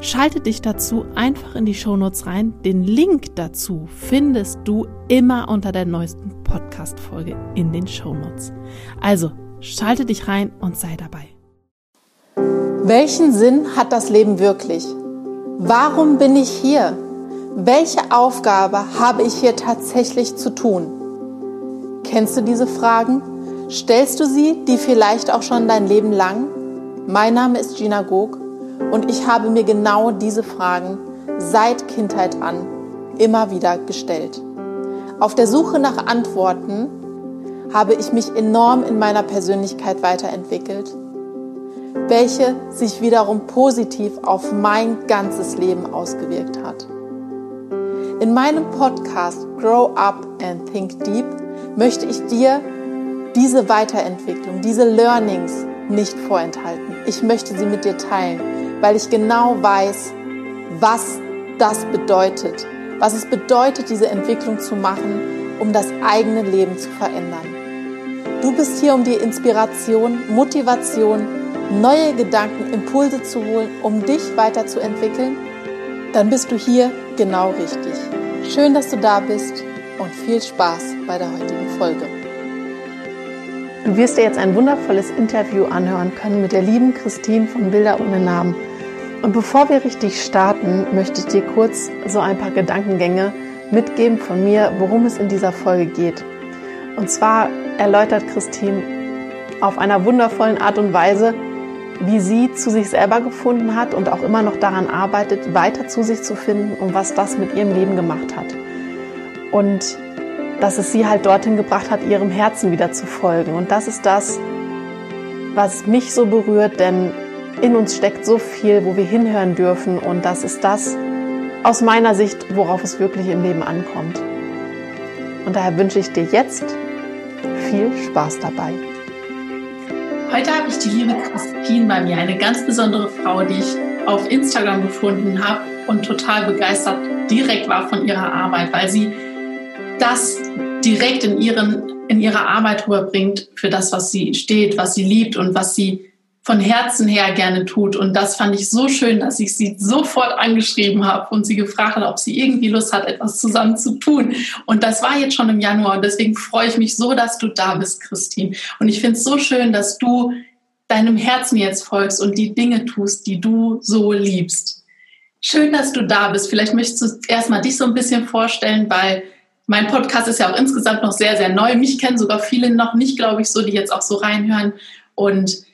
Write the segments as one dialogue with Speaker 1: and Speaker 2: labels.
Speaker 1: Schalte dich dazu einfach in die Shownotes rein. Den Link dazu findest du immer unter der neuesten Podcast-Folge in den Shownotes. Also, schalte dich rein und sei dabei.
Speaker 2: Welchen Sinn hat das Leben wirklich? Warum bin ich hier? Welche Aufgabe habe ich hier tatsächlich zu tun? Kennst du diese Fragen? Stellst du sie, die vielleicht auch schon dein Leben lang? Mein Name ist Gina Gog und ich habe mir genau diese Fragen seit Kindheit an immer wieder gestellt. Auf der Suche nach Antworten habe ich mich enorm in meiner Persönlichkeit weiterentwickelt, welche sich wiederum positiv auf mein ganzes Leben ausgewirkt hat. In meinem Podcast Grow Up and Think Deep möchte ich dir diese Weiterentwicklung, diese Learnings nicht vorenthalten. Ich möchte sie mit dir teilen weil ich genau weiß, was das bedeutet, was es bedeutet, diese Entwicklung zu machen, um das eigene Leben zu verändern. Du bist hier, um dir Inspiration, Motivation, neue Gedanken, Impulse zu holen, um dich weiterzuentwickeln? Dann bist du hier genau richtig. Schön, dass du da bist und viel Spaß bei der heutigen Folge.
Speaker 1: Du wirst dir jetzt ein wundervolles Interview anhören können mit der lieben Christine von Bilder ohne Namen. Und bevor wir richtig starten, möchte ich dir kurz so ein paar Gedankengänge mitgeben von mir, worum es in dieser Folge geht. Und zwar erläutert Christine auf einer wundervollen Art und Weise, wie sie zu sich selber gefunden hat und auch immer noch daran arbeitet, weiter zu sich zu finden und was das mit ihrem Leben gemacht hat. Und dass es sie halt dorthin gebracht hat, ihrem Herzen wieder zu folgen. Und das ist das, was mich so berührt, denn in uns steckt so viel, wo wir hinhören dürfen und das ist das aus meiner Sicht, worauf es wirklich im Leben ankommt. Und daher wünsche ich dir jetzt viel Spaß dabei.
Speaker 3: Heute habe ich die liebe Christine bei mir, eine ganz besondere Frau, die ich auf Instagram gefunden habe und total begeistert direkt war von ihrer Arbeit, weil sie das direkt in, ihren, in ihrer Arbeit rüberbringt für das, was sie steht, was sie liebt und was sie von Herzen her gerne tut. Und das fand ich so schön, dass ich sie sofort angeschrieben habe und sie gefragt hat, ob sie irgendwie Lust hat, etwas zusammen zu tun. Und das war jetzt schon im Januar. Und deswegen freue ich mich so, dass du da bist, Christine. Und ich finde es so schön, dass du deinem Herzen jetzt folgst und die Dinge tust, die du so liebst. Schön, dass du da bist. Vielleicht möchtest du erstmal dich so ein bisschen vorstellen, weil mein Podcast ist ja auch insgesamt noch sehr, sehr neu. Mich kennen sogar viele noch nicht, glaube ich, so, die jetzt auch so reinhören. Und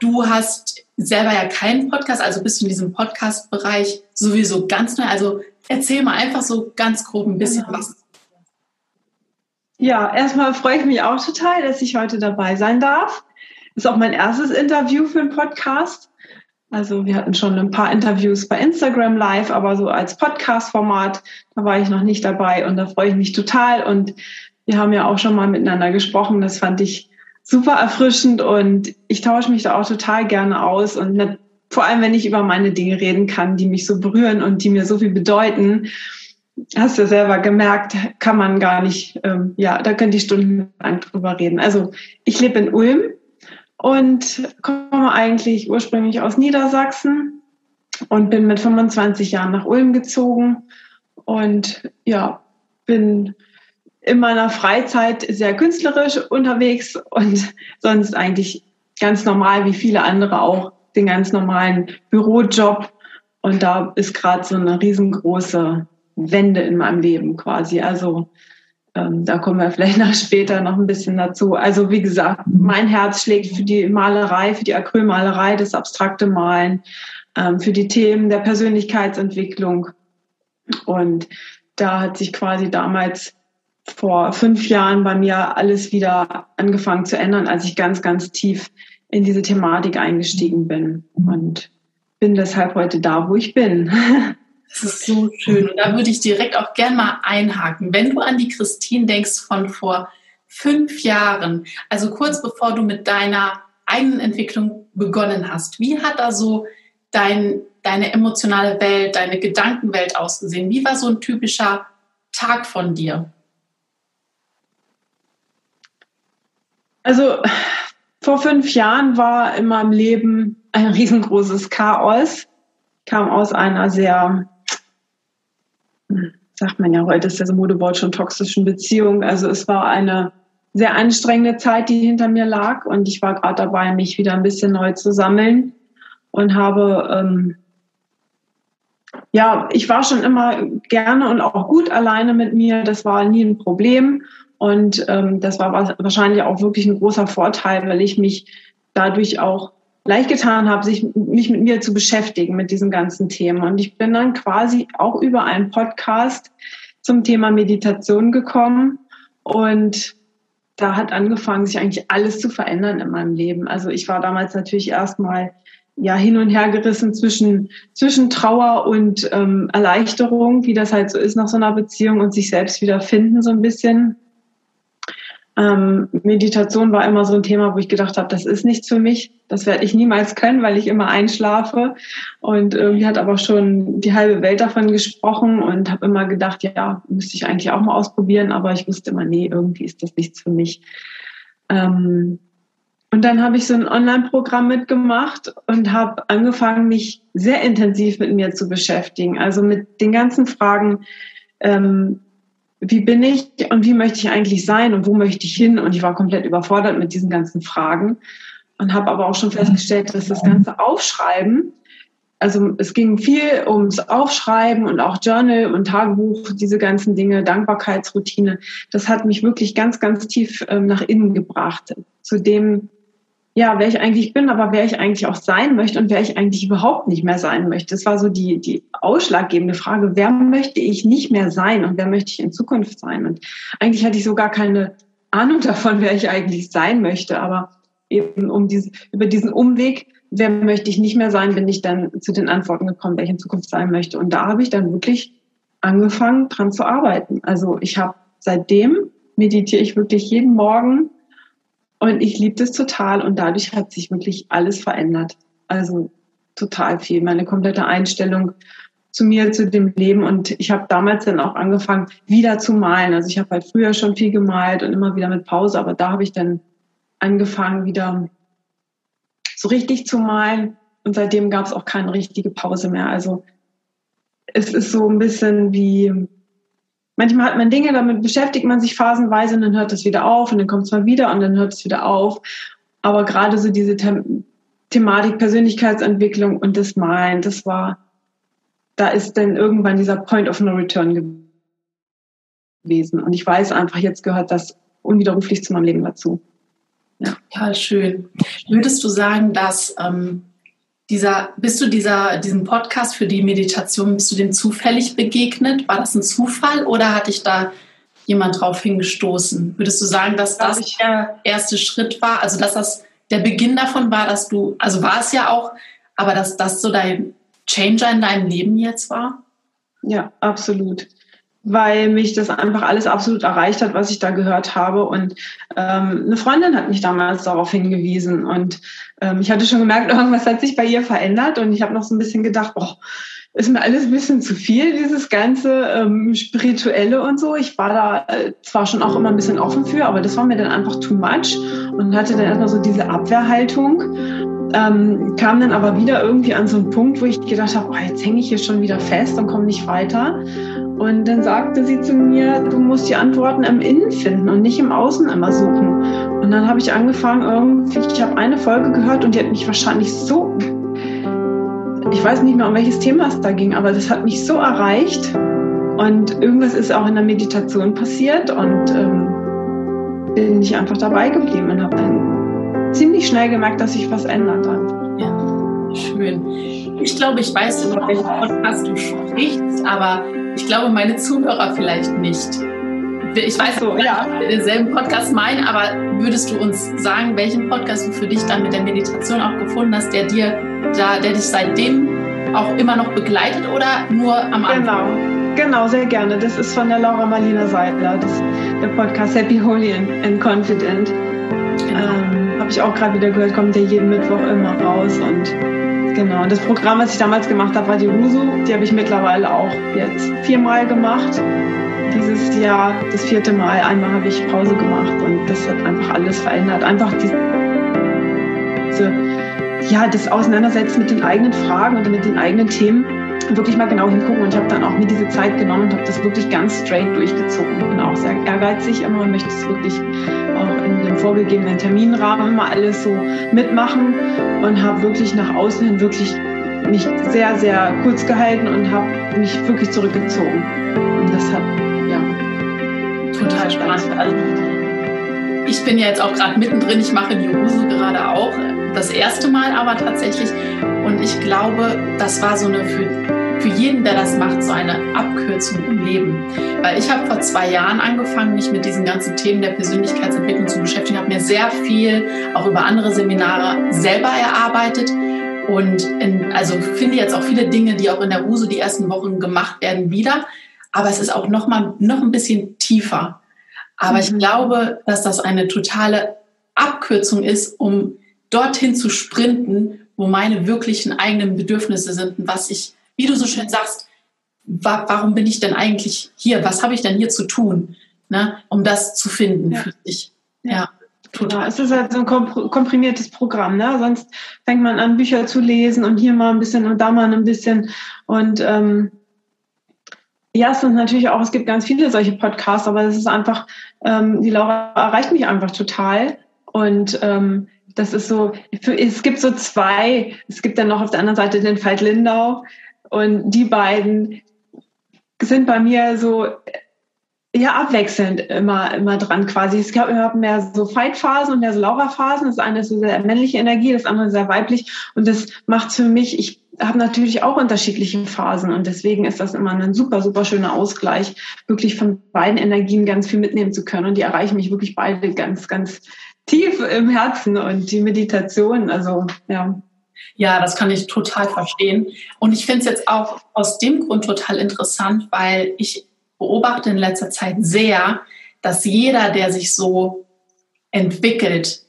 Speaker 3: Du hast selber ja keinen Podcast, also bist du in diesem Podcast-Bereich sowieso ganz neu. Also erzähl mal einfach so ganz grob ein bisschen genau. was.
Speaker 4: Ja, erstmal freue ich mich auch total, dass ich heute dabei sein darf. Ist auch mein erstes Interview für einen Podcast. Also wir hatten schon ein paar Interviews bei Instagram Live, aber so als Podcast-Format, da war ich noch nicht dabei und da freue ich mich total. Und wir haben ja auch schon mal miteinander gesprochen. Das fand ich super erfrischend und ich tausche mich da auch total gerne aus und vor allem, wenn ich über meine Dinge reden kann, die mich so berühren und die mir so viel bedeuten, hast du selber gemerkt, kann man gar nicht, ähm, ja, da können die stundenlang drüber reden. Also ich lebe in Ulm und komme eigentlich ursprünglich aus Niedersachsen und bin mit 25 Jahren nach Ulm gezogen und ja, bin in meiner Freizeit sehr künstlerisch unterwegs und sonst eigentlich ganz normal, wie viele andere auch, den ganz normalen Bürojob. Und da ist gerade so eine riesengroße Wende in meinem Leben quasi. Also da kommen wir vielleicht noch später noch ein bisschen dazu. Also wie gesagt, mein Herz schlägt für die Malerei, für die Acrylmalerei, das abstrakte Malen, ähm, für die Themen der Persönlichkeitsentwicklung. Und da hat sich quasi damals vor fünf Jahren bei mir alles wieder angefangen zu ändern, als ich ganz, ganz tief in diese Thematik eingestiegen bin und bin deshalb heute da, wo ich bin.
Speaker 3: Das ist so schön. Und da würde ich direkt auch gern mal einhaken. Wenn du an die Christine denkst von vor fünf Jahren, also kurz bevor du mit deiner eigenen Entwicklung begonnen hast, wie hat da so dein, deine emotionale Welt, deine Gedankenwelt ausgesehen? Wie war so ein typischer Tag von dir?
Speaker 4: Also vor fünf Jahren war in meinem Leben ein riesengroßes Chaos. Ich kam aus einer sehr, sagt man ja heute, ist das Modewort schon toxischen Beziehung. Also es war eine sehr anstrengende Zeit, die hinter mir lag und ich war gerade dabei, mich wieder ein bisschen neu zu sammeln und habe ähm, ja, ich war schon immer gerne und auch gut alleine mit mir. Das war nie ein Problem. Und ähm, das war wahrscheinlich auch wirklich ein großer Vorteil, weil ich mich dadurch auch leicht getan habe, sich, mich mit mir zu beschäftigen, mit diesen ganzen Themen. Und ich bin dann quasi auch über einen Podcast zum Thema Meditation gekommen. Und da hat angefangen, sich eigentlich alles zu verändern in meinem Leben. Also ich war damals natürlich erstmal ja hin und her gerissen zwischen zwischen Trauer und ähm, Erleichterung, wie das halt so ist nach so einer Beziehung und sich selbst wieder finden so ein bisschen. Ähm, Meditation war immer so ein Thema, wo ich gedacht habe, das ist nichts für mich. Das werde ich niemals können, weil ich immer einschlafe. Und irgendwie hat aber schon die halbe Welt davon gesprochen und habe immer gedacht, ja, müsste ich eigentlich auch mal ausprobieren. Aber ich wusste immer, nee, irgendwie ist das nichts für mich. Ähm, und dann habe ich so ein Online-Programm mitgemacht und habe angefangen, mich sehr intensiv mit mir zu beschäftigen. Also mit den ganzen Fragen, ähm, wie bin ich und wie möchte ich eigentlich sein und wo möchte ich hin? Und ich war komplett überfordert mit diesen ganzen Fragen und habe aber auch schon festgestellt, dass das ganze Aufschreiben, also es ging viel ums Aufschreiben und auch Journal und Tagebuch, diese ganzen Dinge, Dankbarkeitsroutine, das hat mich wirklich ganz, ganz tief ähm, nach innen gebracht, zu dem, ja, wer ich eigentlich bin, aber wer ich eigentlich auch sein möchte und wer ich eigentlich überhaupt nicht mehr sein möchte. Das war so die, die ausschlaggebende Frage, wer möchte ich nicht mehr sein und wer möchte ich in Zukunft sein? Und eigentlich hatte ich so gar keine Ahnung davon, wer ich eigentlich sein möchte, aber eben um diese, über diesen Umweg, wer möchte ich nicht mehr sein, bin ich dann zu den Antworten gekommen, wer ich in Zukunft sein möchte. Und da habe ich dann wirklich angefangen, dran zu arbeiten. Also ich habe seitdem meditiere ich wirklich jeden Morgen und ich liebe das total und dadurch hat sich wirklich alles verändert. Also total viel. Meine komplette Einstellung zu mir, zu dem Leben. Und ich habe damals dann auch angefangen, wieder zu malen. Also ich habe halt früher schon viel gemalt und immer wieder mit Pause, aber da habe ich dann angefangen, wieder so richtig zu malen. Und seitdem gab es auch keine richtige Pause mehr. Also es ist so ein bisschen wie manchmal hat man Dinge, damit beschäftigt man sich phasenweise und dann hört es wieder auf und dann kommt es mal wieder und dann hört es wieder auf. Aber gerade so diese The Thematik Persönlichkeitsentwicklung und das Malen, das war, da ist dann irgendwann dieser Point of No Return gewesen. Und ich weiß einfach, jetzt gehört das unwiderruflich zu meinem Leben dazu.
Speaker 3: Ja, ja schön. Würdest du sagen, dass ähm, dieser, bist du dieser, diesem Podcast für die Meditation, bist du dem zufällig begegnet? War das ein Zufall oder hat dich da jemand drauf hingestoßen? Würdest du sagen, dass das der erste Schritt war? Also, dass das der Beginn davon war, dass du, also war es ja auch, aber dass das so dein Changer in deinem Leben jetzt war?
Speaker 4: Ja, absolut weil mich das einfach alles absolut erreicht hat, was ich da gehört habe. Und ähm, eine Freundin hat mich damals darauf hingewiesen. Und ähm, ich hatte schon gemerkt, irgendwas hat sich bei ihr verändert. Und ich habe noch so ein bisschen gedacht, oh, ist mir alles ein bisschen zu viel, dieses ganze ähm, Spirituelle und so. Ich war da äh, zwar schon auch immer ein bisschen offen für, aber das war mir dann einfach too much und hatte dann erstmal so diese Abwehrhaltung. Ähm, kam dann aber wieder irgendwie an so einen Punkt, wo ich gedacht habe, oh, jetzt hänge ich hier schon wieder fest und komme nicht weiter. Und dann sagte sie zu mir, du musst die Antworten im Innen finden und nicht im Außen immer suchen. Und dann habe ich angefangen, irgendwie, ich habe eine Folge gehört und die hat mich wahrscheinlich so, ich weiß nicht mehr, um welches Thema es da ging, aber das hat mich so erreicht. Und irgendwas ist auch in der Meditation passiert und ähm, bin ich einfach dabei geblieben und habe dann ziemlich schnell gemerkt, dass sich was ändert.
Speaker 3: Ja, schön. Ich glaube, ich weiß, über welchen Podcast du sprichst, aber ich glaube, meine Zuhörer vielleicht nicht. Ich weiß so, ja. wir denselben Podcast meinen, aber würdest du uns sagen, welchen Podcast du für dich dann mit der Meditation auch gefunden hast, der dir, da, der dich seitdem auch immer noch begleitet oder nur am Anfang?
Speaker 4: Genau, genau, sehr gerne. Das ist von der Laura Marlina Seidler, das, der Podcast Happy, Holy and Confident. Genau. Ähm, Habe ich auch gerade wieder gehört, kommt der jeden Mittwoch immer raus und Genau, und das Programm, was ich damals gemacht habe, war die Rusu. Die habe ich mittlerweile auch jetzt viermal gemacht. Dieses Jahr das vierte Mal. Einmal habe ich Pause gemacht und das hat einfach alles verändert. Einfach diese, ja, das Auseinandersetzen mit den eigenen Fragen und mit den eigenen Themen wirklich mal genau hingucken und ich habe dann auch mir diese Zeit genommen und habe das wirklich ganz straight durchgezogen. Bin auch sehr ehrgeizig immer und möchte es wirklich auch in dem vorgegebenen Terminrahmen immer alles so mitmachen und habe wirklich nach außen hin wirklich mich sehr, sehr kurz gehalten und habe mich wirklich zurückgezogen. Und das hat, ja.
Speaker 3: Total spannend. Also, ich bin ja jetzt auch gerade mittendrin, ich mache die Hose gerade auch. Das erste Mal aber tatsächlich. Und ich glaube, das war so eine für für jeden, der das macht, so eine Abkürzung im Leben. Weil ich habe vor zwei Jahren angefangen, mich mit diesen ganzen Themen der Persönlichkeitsentwicklung zu beschäftigen, habe mir sehr viel auch über andere Seminare selber erarbeitet und in, also finde jetzt auch viele Dinge, die auch in der Ruse die ersten Wochen gemacht werden, wieder. Aber es ist auch noch mal noch ein bisschen tiefer. Aber ich mhm. glaube, dass das eine totale Abkürzung ist, um dorthin zu sprinten, wo meine wirklichen eigenen Bedürfnisse sind und was ich wie du so schön sagst, wa warum bin ich denn eigentlich hier? Was habe ich denn hier zu tun, ne, um das zu finden ja. für dich?
Speaker 4: Ja. Total. Genau, es ist halt so ein komprimiertes Programm. Ne? Sonst fängt man an, Bücher zu lesen und hier mal ein bisschen und da mal ein bisschen. Und ähm, ja, es sind natürlich auch, es gibt ganz viele solche Podcasts, aber es ist einfach, ähm, die Laura erreicht mich einfach total. Und ähm, das ist so, es gibt so zwei, es gibt dann noch auf der anderen Seite den Veit Lindau, und die beiden sind bei mir so ja abwechselnd immer immer dran quasi. Es gab mehr so Fight-Phasen und mehr so Laura-Phasen. Das eine ist so sehr männliche Energie, das andere sehr weiblich. Und das macht für mich, ich habe natürlich auch unterschiedliche Phasen und deswegen ist das immer ein super, super schöner Ausgleich, wirklich von beiden Energien ganz viel mitnehmen zu können. Und die erreichen mich wirklich beide ganz, ganz tief im Herzen und die Meditation, also ja,
Speaker 3: ja, das kann ich total verstehen. Und ich finde es jetzt auch aus dem Grund total interessant, weil ich beobachte in letzter Zeit sehr, dass jeder, der sich so entwickelt,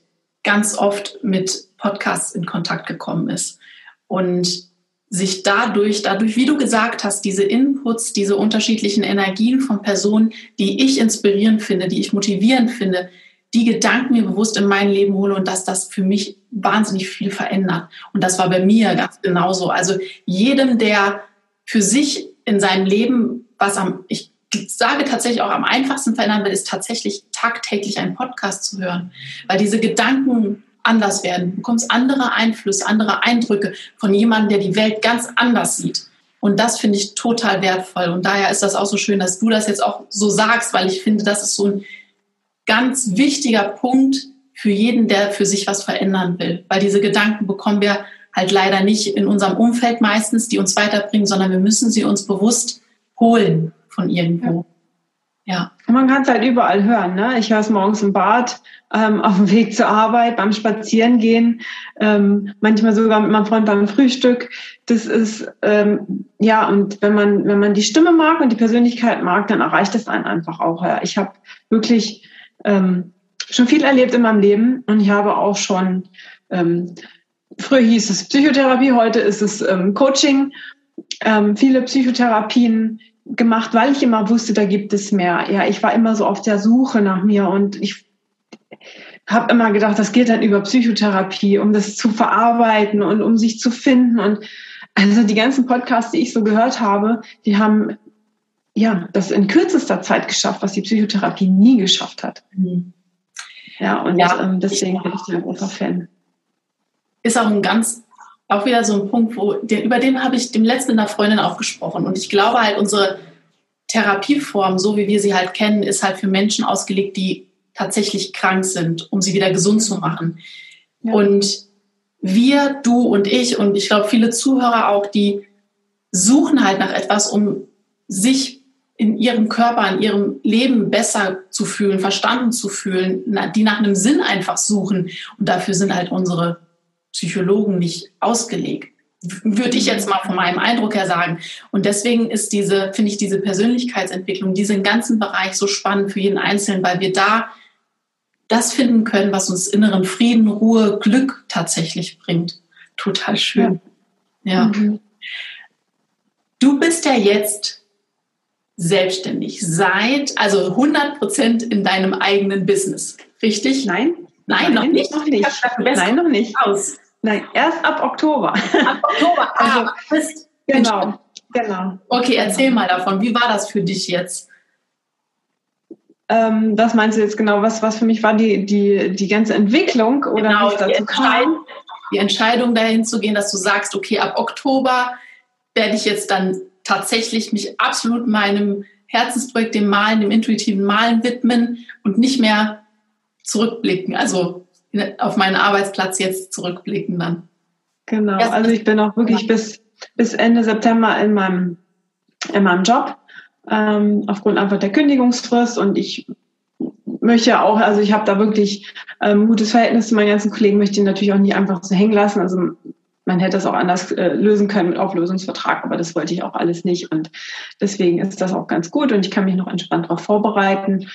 Speaker 3: ganz oft mit Podcasts in Kontakt gekommen ist. Und sich dadurch, dadurch, wie du gesagt hast, diese Inputs, diese unterschiedlichen Energien von Personen, die ich inspirierend finde, die ich motivierend finde, die Gedanken mir bewusst in mein Leben hole und dass das für mich wahnsinnig viel verändert. Und das war bei mir ganz genauso. Also jedem, der für sich in seinem Leben, was am, ich sage tatsächlich auch am einfachsten verändern will, ist tatsächlich tagtäglich einen Podcast zu hören. Weil diese Gedanken anders werden. Du bekommst andere Einflüsse, andere Eindrücke von jemandem, der die Welt ganz anders sieht. Und das finde ich total wertvoll. Und daher ist das auch so schön, dass du das jetzt auch so sagst, weil ich finde, das ist so ein ganz wichtiger Punkt für jeden, der für sich was verändern will. Weil diese Gedanken bekommen wir halt leider nicht in unserem Umfeld meistens, die uns weiterbringen, sondern wir müssen sie uns bewusst holen von irgendwo.
Speaker 4: Ja. Man kann es halt überall hören. Ne? Ich höre es morgens im Bad, ähm, auf dem Weg zur Arbeit, beim Spazierengehen, ähm, manchmal sogar mit meinem Freund beim Frühstück. Das ist ähm, ja und wenn man wenn man die Stimme mag und die Persönlichkeit mag, dann erreicht es einen einfach auch. Ja. Ich habe wirklich ähm, schon viel erlebt in meinem Leben und ich habe auch schon, ähm, früher hieß es Psychotherapie, heute ist es ähm, Coaching, ähm, viele Psychotherapien gemacht, weil ich immer wusste, da gibt es mehr. Ja, ich war immer so auf der Suche nach mir und ich habe immer gedacht, das geht dann über Psychotherapie, um das zu verarbeiten und um sich zu finden. Und also die ganzen Podcasts, die ich so gehört habe, die haben ja, das in kürzester Zeit geschafft, was die Psychotherapie nie geschafft hat. Mhm. Ja, und ja, ähm, deswegen bin ich ein großer Fan.
Speaker 3: Ist auch ein ganz, auch wieder so ein Punkt, wo, den, über den habe ich dem letzten mit einer Freundin auch gesprochen. Und ich glaube halt, unsere Therapieform, so wie wir sie halt kennen, ist halt für Menschen ausgelegt, die tatsächlich krank sind, um sie wieder gesund zu machen. Ja. Und wir, du und ich und ich glaube viele Zuhörer auch, die suchen halt nach etwas, um sich in ihrem Körper, in ihrem Leben besser zu fühlen, verstanden zu fühlen, die nach einem Sinn einfach suchen. Und dafür sind halt unsere Psychologen nicht ausgelegt. würde ich jetzt mal von meinem Eindruck her sagen. Und deswegen ist diese, finde ich, diese Persönlichkeitsentwicklung, diesen ganzen Bereich so spannend für jeden Einzelnen, weil wir da das finden können, was uns inneren Frieden, Ruhe, Glück tatsächlich bringt. Total schön. Ja. ja. Mhm. Du bist ja jetzt selbstständig seit, also 100 Prozent in deinem eigenen Business, richtig?
Speaker 4: Nein.
Speaker 3: Nein, Nein noch nicht. Noch nicht.
Speaker 4: Nein, noch nicht. Aus. Nein, erst ab Oktober.
Speaker 3: Ab Oktober, ah, bist
Speaker 4: genau, genau.
Speaker 3: Okay, erzähl mal davon. Wie war das für dich jetzt?
Speaker 4: Ähm, was meinst du jetzt genau? Was, was für mich war die, die, die ganze Entwicklung oder
Speaker 3: genau, es dazu kam? Die Entscheidung dahin zu gehen, dass du sagst, okay, ab Oktober werde ich jetzt dann tatsächlich mich absolut meinem Herzensprojekt, dem Malen, dem intuitiven Malen widmen und nicht mehr zurückblicken. Also auf meinen Arbeitsplatz jetzt zurückblicken dann.
Speaker 4: Genau, also ich bin auch wirklich bis, bis Ende September in meinem, in meinem Job, ähm, aufgrund einfach der Kündigungsfrist und ich möchte auch, also ich habe da wirklich ähm, gutes Verhältnis zu meinen ganzen Kollegen, möchte ihn natürlich auch nie einfach so hängen lassen. Also man hätte das auch anders äh, lösen können mit Auflösungsvertrag, aber das wollte ich auch alles nicht und deswegen ist das auch ganz gut und ich kann mich noch entspannt darauf vorbereiten.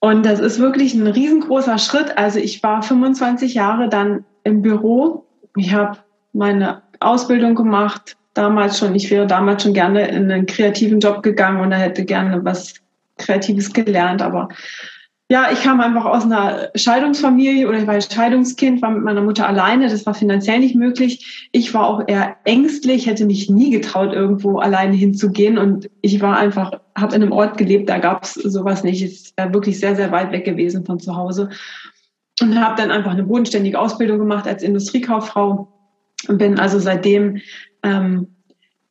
Speaker 4: Und das ist wirklich ein riesengroßer Schritt. Also ich war 25 Jahre dann im Büro. Ich habe meine Ausbildung gemacht, damals schon. Ich wäre damals schon gerne in einen kreativen Job gegangen und da hätte gerne was Kreatives gelernt. Aber ja, ich kam einfach aus einer Scheidungsfamilie oder ich war Scheidungskind, war mit meiner Mutter alleine. Das war finanziell nicht möglich. Ich war auch eher ängstlich, hätte mich nie getraut, irgendwo alleine hinzugehen. Und ich war einfach, habe in einem Ort gelebt, da gab es sowas nicht. War wirklich sehr, sehr weit weg gewesen von zu Hause. Und habe dann einfach eine bodenständige Ausbildung gemacht als Industriekauffrau und bin also seitdem ähm,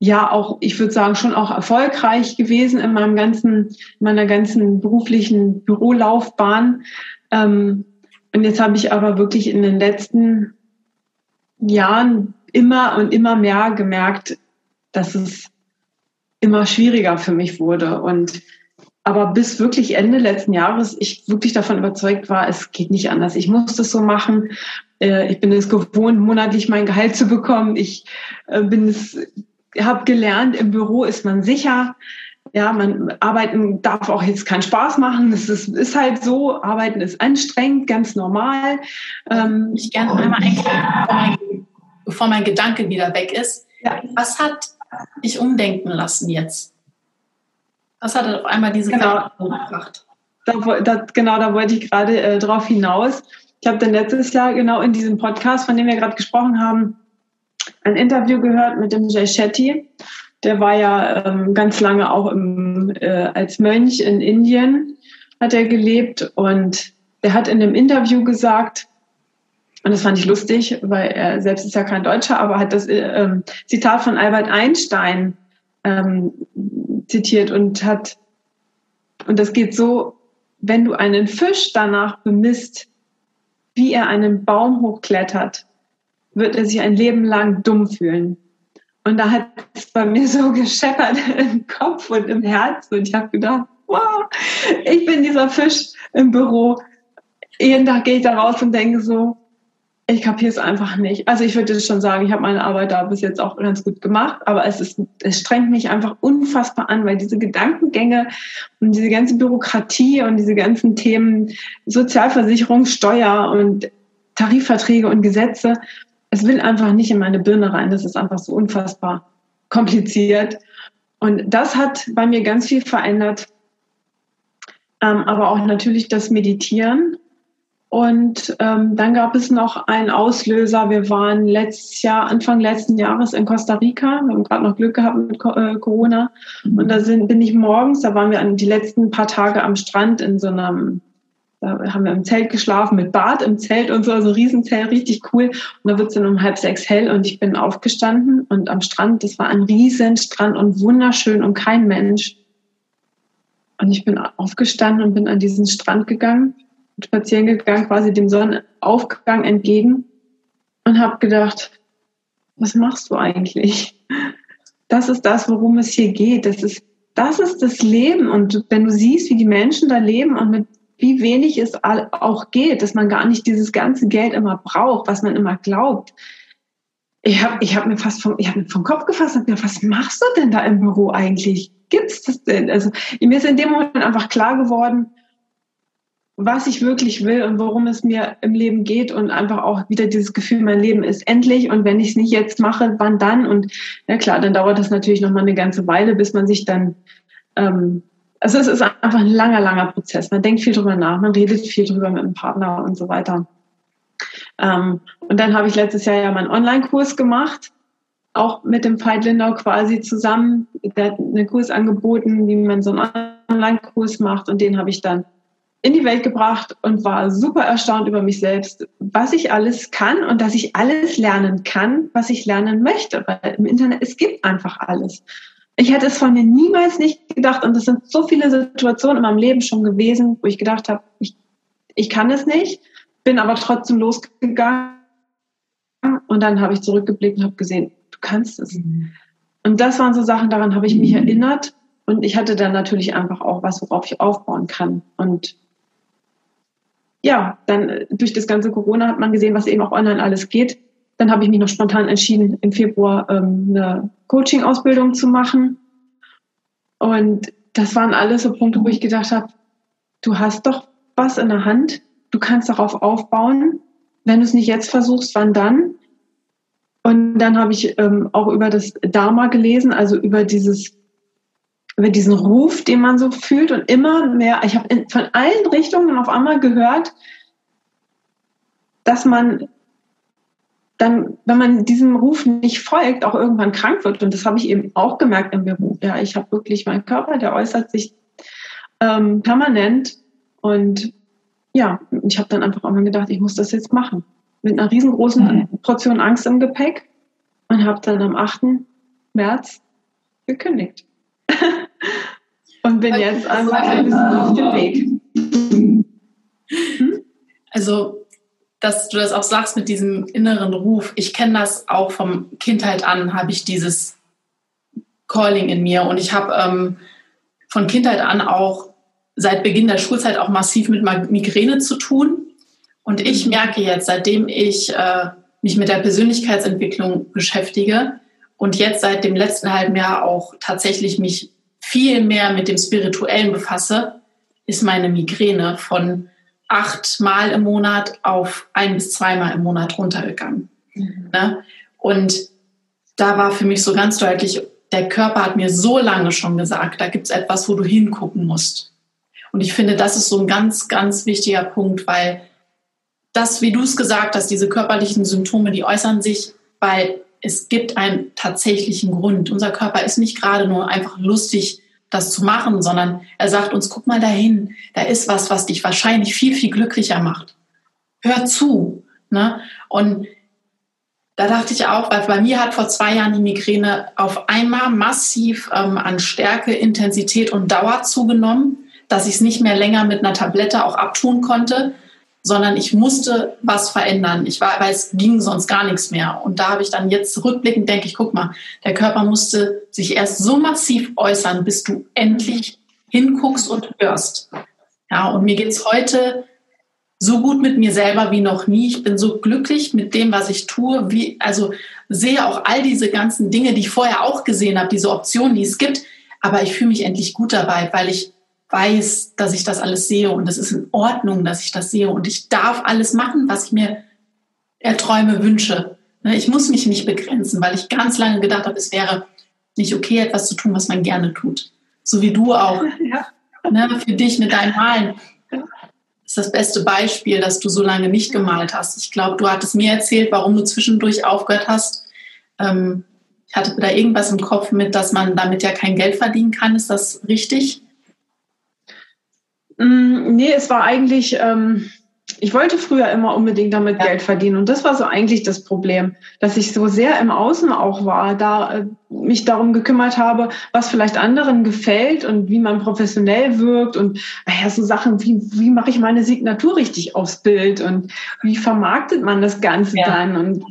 Speaker 4: ja auch, ich würde sagen, schon auch erfolgreich gewesen in meinem ganzen, in meiner ganzen beruflichen Bürolaufbahn. Ähm, und jetzt habe ich aber wirklich in den letzten Jahren immer und immer mehr gemerkt, dass es immer schwieriger für mich wurde. Und aber bis wirklich Ende letzten Jahres ich wirklich davon überzeugt war, es geht nicht anders. Ich muss das so machen. Äh, ich bin es gewohnt, monatlich mein Gehalt zu bekommen. Ich äh, bin es habe gelernt, im Büro ist man sicher. Ja, man arbeiten darf auch jetzt keinen Spaß machen. Es ist, ist halt so, arbeiten ist anstrengend, ganz normal.
Speaker 3: Ähm, ich gerne einmal einklären, bevor mein Gedanke wieder weg ist. Ja. Was hat dich umdenken lassen jetzt? Was hat auf einmal diese
Speaker 4: genau. gebracht? Da, da, genau, da wollte ich gerade äh, drauf hinaus. Ich habe dann letztes Jahr genau in diesem Podcast, von dem wir gerade gesprochen haben, ein Interview gehört mit dem Jay Shetty. Der war ja ähm, ganz lange auch im, äh, als Mönch in Indien, hat er gelebt. Und der hat in dem Interview gesagt, und das fand ich lustig, weil er selbst ist ja kein Deutscher, aber hat das äh, Zitat von Albert Einstein ähm, zitiert und hat, und das geht so, wenn du einen Fisch danach bemisst, wie er einen Baum hochklettert, wird er sich ein Leben lang dumm fühlen. Und da hat es bei mir so gescheppert im Kopf und im Herz. Und ich habe gedacht, wow, ich bin dieser Fisch im Büro. Jeden Tag gehe ich da raus und denke so, ich kapiere es einfach nicht. Also ich würde schon sagen, ich habe meine Arbeit da bis jetzt auch ganz gut gemacht, aber es, ist, es strengt mich einfach unfassbar an, weil diese Gedankengänge und diese ganze Bürokratie und diese ganzen Themen Sozialversicherung, Steuer und Tarifverträge und Gesetze, es will einfach nicht in meine Birne rein. Das ist einfach so unfassbar kompliziert. Und das hat bei mir ganz viel verändert. Ähm, aber auch natürlich das Meditieren. Und ähm, dann gab es noch einen Auslöser. Wir waren letztes Jahr, Anfang letzten Jahres in Costa Rica. Wir haben gerade noch Glück gehabt mit äh, Corona. Und da sind, bin ich morgens, da waren wir an die letzten paar Tage am Strand in so einem da haben wir im Zelt geschlafen mit Bad im Zelt und so, also Riesenzelt, richtig cool. Und da wird es dann um halb sechs hell und ich bin aufgestanden und am Strand, das war ein Riesenstrand und wunderschön und kein Mensch. Und ich bin aufgestanden und bin an diesen Strand gegangen, spazieren gegangen, quasi dem Sonnenaufgang entgegen und habe gedacht, was machst du eigentlich? Das ist das, worum es hier geht. Das ist, das ist das Leben. Und wenn du siehst, wie die Menschen da leben und mit wie wenig es auch geht, dass man gar nicht dieses ganze Geld immer braucht, was man immer glaubt. ich habe ich hab mir fast vom, ich hab mir vom Kopf gefasst und mir, was machst du denn da im Büro eigentlich? Gibt's das denn? Also mir ist in dem Moment einfach klar geworden, was ich wirklich will und worum es mir im Leben geht und einfach auch wieder dieses Gefühl, mein Leben ist endlich und wenn ich es nicht jetzt mache, wann dann? Und ja klar, dann dauert das natürlich noch mal eine ganze Weile, bis man sich dann ähm, also es ist einfach ein langer, langer Prozess. Man denkt viel drüber nach, man redet viel drüber mit dem Partner und so weiter. Ähm, und dann habe ich letztes Jahr ja meinen Online-Kurs gemacht, auch mit dem Veit Lindau quasi zusammen. Der hat einen Kurs angeboten, wie man so einen Online-Kurs macht und den habe ich dann in die Welt gebracht und war super erstaunt über mich selbst, was ich alles kann und dass ich alles lernen kann, was ich lernen möchte. Weil im Internet, es gibt einfach alles. Ich hätte es von mir niemals nicht gedacht und es sind so viele Situationen in meinem Leben schon gewesen, wo ich gedacht habe, ich, ich kann es nicht, bin aber trotzdem losgegangen und dann habe ich zurückgeblickt und habe gesehen, du kannst es. Mhm. Und das waren so Sachen, daran habe ich mich mhm. erinnert und ich hatte dann natürlich einfach auch was, worauf ich aufbauen kann. Und ja, dann äh, durch das ganze Corona hat man gesehen, was eben auch online alles geht. Dann habe ich mich noch spontan entschieden, im Februar ähm, eine Coaching-Ausbildung zu machen. Und das waren alles so Punkte, wo ich gedacht habe, du hast doch was in der Hand, du kannst darauf aufbauen. Wenn du es nicht jetzt versuchst, wann dann? Und dann habe ich ähm, auch über das Dharma gelesen, also über dieses über diesen Ruf, den man so fühlt und immer mehr, ich habe von allen Richtungen auf einmal gehört, dass man dann, wenn man diesem Ruf nicht folgt, auch irgendwann krank wird. Und das habe ich eben auch gemerkt im Beruf. Ja, ich habe wirklich meinen Körper, der äußert sich ähm, permanent. Und ja, ich habe dann einfach immer gedacht, ich muss das jetzt machen. Mit einer riesengroßen mhm. Portion Angst im Gepäck und habe dann am 8. März gekündigt. und bin jetzt bisschen auf dem Weg.
Speaker 3: Hm? Also, dass du das auch sagst mit diesem inneren Ruf. Ich kenne das auch vom Kindheit an, habe ich dieses Calling in mir. Und ich habe ähm, von Kindheit an auch seit Beginn der Schulzeit auch massiv mit Migräne zu tun. Und ich mhm. merke jetzt, seitdem ich äh, mich mit der Persönlichkeitsentwicklung beschäftige und jetzt seit dem letzten halben Jahr auch tatsächlich mich viel mehr mit dem Spirituellen befasse, ist meine Migräne von acht Mal im Monat auf ein bis zweimal im Monat runtergegangen. Mhm. Ne? Und da war für mich so ganz deutlich, der Körper hat mir so lange schon gesagt, da gibt es etwas, wo du hingucken musst. Und ich finde, das ist so ein ganz, ganz wichtiger Punkt, weil das, wie du es gesagt hast, diese körperlichen Symptome, die äußern sich, weil es gibt einen tatsächlichen Grund. Unser Körper ist nicht gerade nur einfach lustig, das zu machen, sondern er sagt uns, guck mal dahin, da ist was, was dich wahrscheinlich viel, viel glücklicher macht. Hör zu. Ne? Und da dachte ich auch, weil bei mir hat vor zwei Jahren die Migräne auf einmal massiv ähm, an Stärke, Intensität und Dauer zugenommen, dass ich es nicht mehr länger mit einer Tablette auch abtun konnte, sondern ich musste was verändern. Ich war, weil es ging sonst gar nichts mehr. Und da habe ich dann jetzt rückblickend denke ich, guck mal, der Körper musste sich erst so massiv äußern, bis du endlich hinguckst und hörst. Ja, und mir geht's heute so gut mit mir selber wie noch nie. Ich bin so glücklich mit dem, was ich tue, wie, also sehe auch all diese ganzen Dinge, die ich vorher auch gesehen habe, diese Optionen, die es gibt. Aber ich fühle mich endlich gut dabei, weil ich weiß, dass ich das alles sehe und es ist in Ordnung, dass ich das sehe und ich darf alles machen, was ich mir erträume, wünsche. Ne, ich muss mich nicht begrenzen, weil ich ganz lange gedacht habe, es wäre nicht okay, etwas zu tun, was man gerne tut. So wie du auch. Ja. Ne, für dich mit deinem Malen. Ist das beste Beispiel, dass du so lange nicht gemalt hast. Ich glaube, du hattest mir erzählt, warum du zwischendurch aufgehört hast. Ähm, ich hatte da irgendwas im Kopf mit, dass man damit ja kein Geld verdienen kann. Ist das richtig?
Speaker 4: Mm, nee, es war eigentlich, ähm, ich wollte früher immer unbedingt damit ja. Geld verdienen. Und das war so eigentlich das Problem, dass ich so sehr im Außen auch war, da äh, mich darum gekümmert habe, was vielleicht anderen gefällt und wie man professionell wirkt und naja, so Sachen wie, wie mache ich meine Signatur richtig aufs Bild und wie vermarktet man das Ganze ja. dann und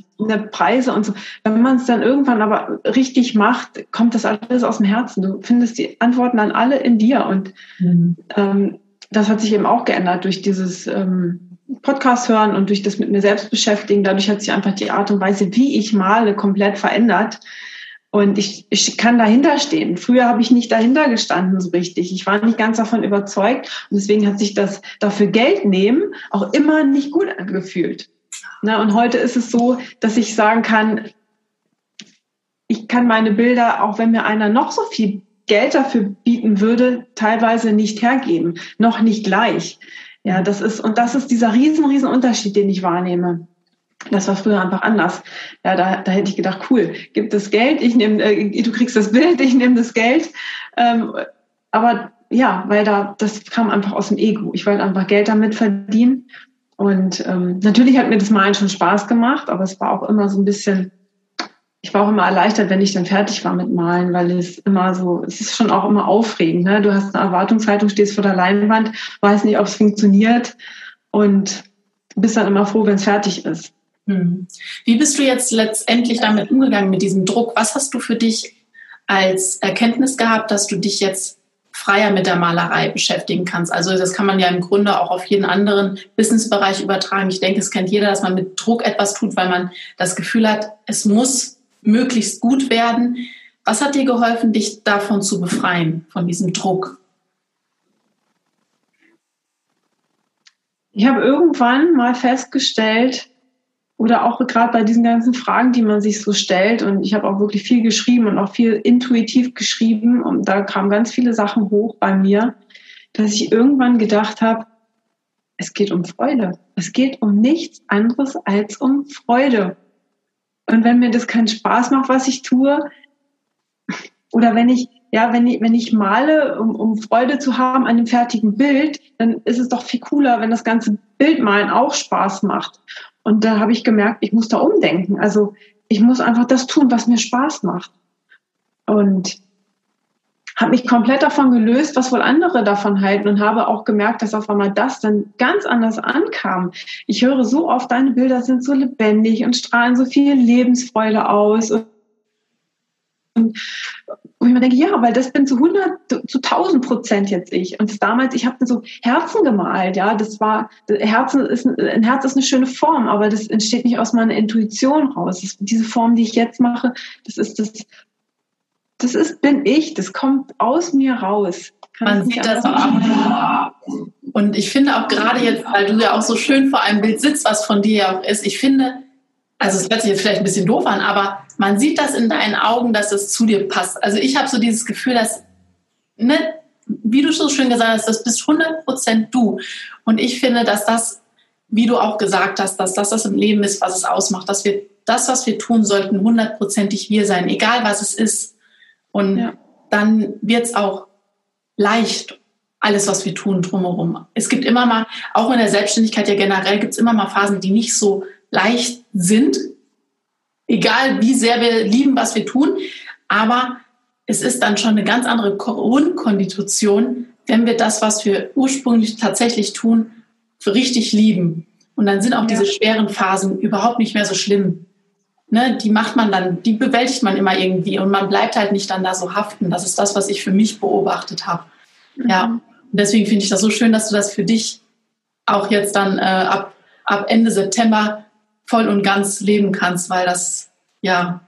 Speaker 4: Preise und so. Wenn man es dann irgendwann aber richtig macht, kommt das alles aus dem Herzen. Du findest die Antworten dann alle in dir und mhm. ähm, das hat sich eben auch geändert durch dieses, ähm, Podcast hören und durch das mit mir selbst beschäftigen, dadurch hat sich einfach die Art und Weise, wie ich male, komplett verändert. Und ich, ich kann dahinter stehen. Früher habe ich nicht dahinter gestanden so richtig. Ich war nicht ganz davon überzeugt. Und deswegen hat sich das dafür Geld nehmen auch immer nicht gut angefühlt. Na, und heute ist es so, dass ich sagen kann, ich kann meine Bilder, auch wenn mir einer noch so viel Geld dafür bieten würde, teilweise nicht hergeben. Noch nicht gleich. Ja, das ist, und das ist dieser riesen, riesen Unterschied, den ich wahrnehme. Das war früher einfach anders. Ja, da, da hätte ich gedacht, cool, gibt es Geld, ich nehme, äh, du kriegst das Bild, ich nehme das Geld. Ähm, aber ja, weil da, das kam einfach aus dem Ego. Ich wollte einfach Geld damit verdienen. Und ähm, natürlich hat mir das Malen schon Spaß gemacht, aber es war auch immer so ein bisschen, ich war auch immer erleichtert, wenn ich dann fertig war mit Malen, weil es immer so, es ist schon auch immer aufregend. Ne? Du hast eine Erwartungshaltung, stehst vor der Leinwand, weißt nicht, ob es funktioniert und bist dann immer froh, wenn es fertig ist.
Speaker 3: Hm. Wie bist du jetzt letztendlich damit umgegangen mit diesem Druck? Was hast du für dich als Erkenntnis gehabt, dass du dich jetzt freier mit der Malerei beschäftigen kannst? Also das kann man ja im Grunde auch auf jeden anderen Businessbereich übertragen. Ich denke, es kennt jeder, dass man mit Druck etwas tut, weil man das Gefühl hat, es muss möglichst gut werden. Was hat dir geholfen, dich davon zu befreien, von diesem Druck?
Speaker 4: Ich habe irgendwann mal festgestellt, oder auch gerade bei diesen ganzen Fragen, die man sich so stellt. Und ich habe auch wirklich viel geschrieben und auch viel intuitiv geschrieben. Und da kamen ganz viele Sachen hoch bei mir, dass ich irgendwann gedacht habe, es geht um Freude. Es geht um nichts anderes als um Freude. Und wenn mir das keinen Spaß macht, was ich tue, oder wenn ich, ja, wenn ich, wenn ich male, um, um Freude zu haben an dem fertigen Bild, dann ist es doch viel cooler, wenn das ganze Bildmalen auch Spaß macht. Und da habe ich gemerkt, ich muss da umdenken. Also ich muss einfach das tun, was mir Spaß macht. Und habe mich komplett davon gelöst, was wohl andere davon halten und habe auch gemerkt, dass auf einmal das dann ganz anders ankam. Ich höre so oft, deine Bilder sind so lebendig und strahlen so viel Lebensfreude aus. Und wo ich mir denke, ja, weil das bin zu 100, zu 1000 Prozent jetzt ich. Und damals, ich habe so Herzen gemalt, ja, das war, Herzen ist, ein Herz ist eine schöne Form, aber das entsteht nicht aus meiner Intuition raus. Das, diese Form, die ich jetzt mache, das ist das, das ist, bin ich, das kommt aus mir raus.
Speaker 3: Kann Man sieht das auch. Und ich finde auch gerade jetzt, weil du ja auch so schön vor einem Bild sitzt, was von dir ja auch ist, ich finde, also es hört sich jetzt vielleicht ein bisschen doof an, aber man sieht das in deinen Augen, dass es zu dir passt. Also ich habe so dieses Gefühl, dass, ne, wie du so schön gesagt hast, das bist 100 Prozent du. Und ich finde, dass das, wie du auch gesagt hast, dass das das im Leben ist, was es ausmacht, dass wir das, was wir tun sollten, hundertprozentig wir sein, egal was es ist. Und ja. dann wird es auch leicht, alles, was wir tun, drumherum. Es gibt immer mal, auch in der Selbstständigkeit ja generell, gibt es immer mal Phasen, die nicht so leicht sind, egal wie sehr wir lieben, was wir tun. Aber es ist dann schon eine ganz andere Grundkonstitution, wenn wir das, was wir ursprünglich tatsächlich tun, richtig lieben. Und dann sind auch ja. diese schweren Phasen überhaupt nicht mehr so schlimm. Ne, die macht man dann, die bewältigt man immer irgendwie und man bleibt halt nicht dann da so haften. Das ist das, was ich für mich beobachtet habe. Mhm. Ja, und deswegen finde ich das so schön, dass du das für dich auch jetzt dann äh, ab, ab Ende September voll und ganz leben kannst, weil das, ja,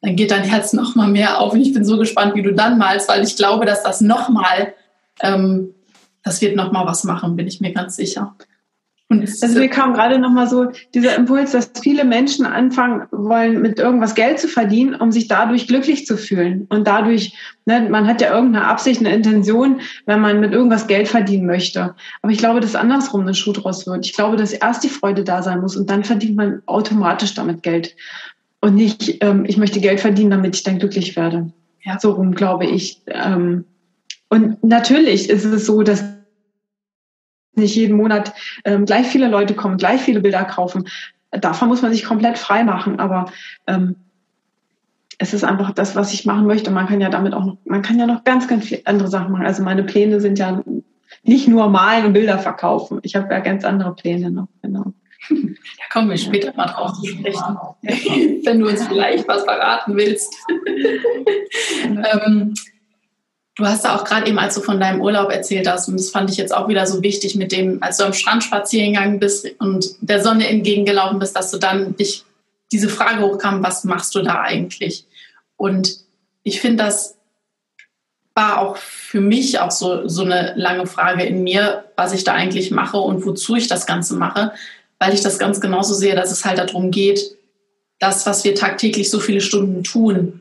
Speaker 3: dann geht dein Herz noch mal mehr auf. Und ich bin so gespannt, wie du dann malst, weil ich glaube, dass das noch mal, ähm, das wird noch mal was machen, bin ich mir ganz sicher.
Speaker 4: Und also mir kam gerade noch mal so dieser Impuls, dass viele Menschen anfangen wollen, mit irgendwas Geld zu verdienen, um sich dadurch glücklich zu fühlen. Und dadurch, ne, man hat ja irgendeine Absicht, eine Intention, wenn man mit irgendwas Geld verdienen möchte. Aber ich glaube, dass andersrum ein Schuh draus wird. Ich glaube, dass erst die Freude da sein muss und dann verdient man automatisch damit Geld. Und nicht, ähm, ich möchte Geld verdienen, damit ich dann glücklich werde. Ja. So rum glaube ich. Ähm, und natürlich ist es so, dass nicht jeden Monat ähm, gleich viele Leute kommen, gleich viele Bilder kaufen. Davon muss man sich komplett frei machen. Aber ähm, es ist einfach das, was ich machen möchte. Man kann ja damit auch noch, man kann ja noch ganz, ganz viele andere Sachen machen. Also meine Pläne sind ja nicht nur malen und Bilder verkaufen. Ich habe ja ganz andere Pläne noch, genau.
Speaker 3: Da kommen wir später mal drauf zu sprechen, wenn du uns vielleicht was verraten willst. ähm, Du hast da auch gerade eben, als du von deinem Urlaub erzählt hast, und das fand ich jetzt auch wieder so wichtig mit dem, als du am Strand spazieren gegangen bist und der Sonne entgegengelaufen bist, dass du dann dich diese Frage hochkam, was machst du da eigentlich? Und ich finde, das war auch für mich auch so, so eine lange Frage in mir, was ich da eigentlich mache und wozu ich das Ganze mache, weil ich das ganz genauso sehe, dass es halt darum geht, das, was wir tagtäglich so viele Stunden tun,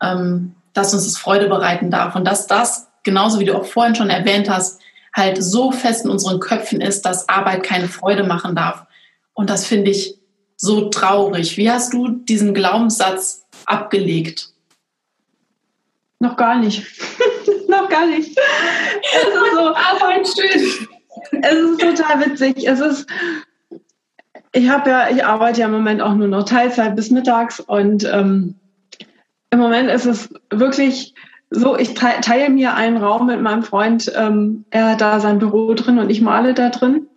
Speaker 3: ähm, dass uns das Freude bereiten darf und dass das, genauso wie du auch vorhin schon erwähnt hast, halt so fest in unseren Köpfen ist, dass Arbeit keine Freude machen darf. Und das finde ich so traurig. Wie hast du diesen Glaubenssatz abgelegt?
Speaker 4: Noch gar nicht. Noch gar nicht. Es ist so Arbeit schön. Es ist total witzig. Es ist ich habe ja, ich arbeite ja im Moment auch nur noch Teilzeit bis mittags und ähm, im Moment ist es wirklich so, ich teile mir einen Raum mit meinem Freund. Ähm, er hat da sein Büro drin und ich male da drin.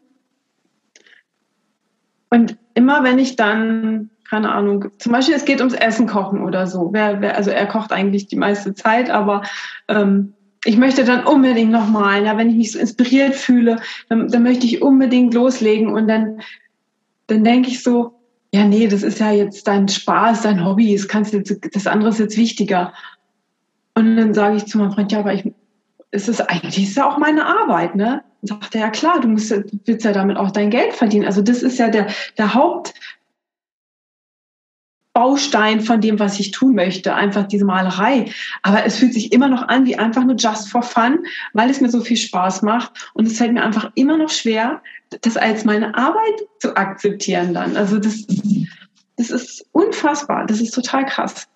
Speaker 4: Und immer wenn ich dann, keine Ahnung, zum Beispiel es geht ums Essen kochen oder so. Wer, wer, also er kocht eigentlich die meiste Zeit, aber ähm, ich möchte dann unbedingt noch malen. Ja, wenn ich mich so inspiriert fühle, dann, dann möchte ich unbedingt loslegen und dann, dann denke ich so, ja, nee, das ist ja jetzt dein Spaß, dein Hobby, das, kannst jetzt, das andere ist jetzt wichtiger. Und dann sage ich zu meinem Freund, ja, aber ich, ist es eigentlich ist ja auch meine Arbeit, ne? Und sagt er, ja klar, du musst, willst ja damit auch dein Geld verdienen. Also das ist ja der, der Hauptbaustein von dem, was ich tun möchte, einfach diese Malerei. Aber es fühlt sich immer noch an wie einfach nur just for fun, weil es mir so viel Spaß macht. Und es fällt mir einfach immer noch schwer, das als meine Arbeit zu akzeptieren dann. Also das, das ist unfassbar. Das ist total krass,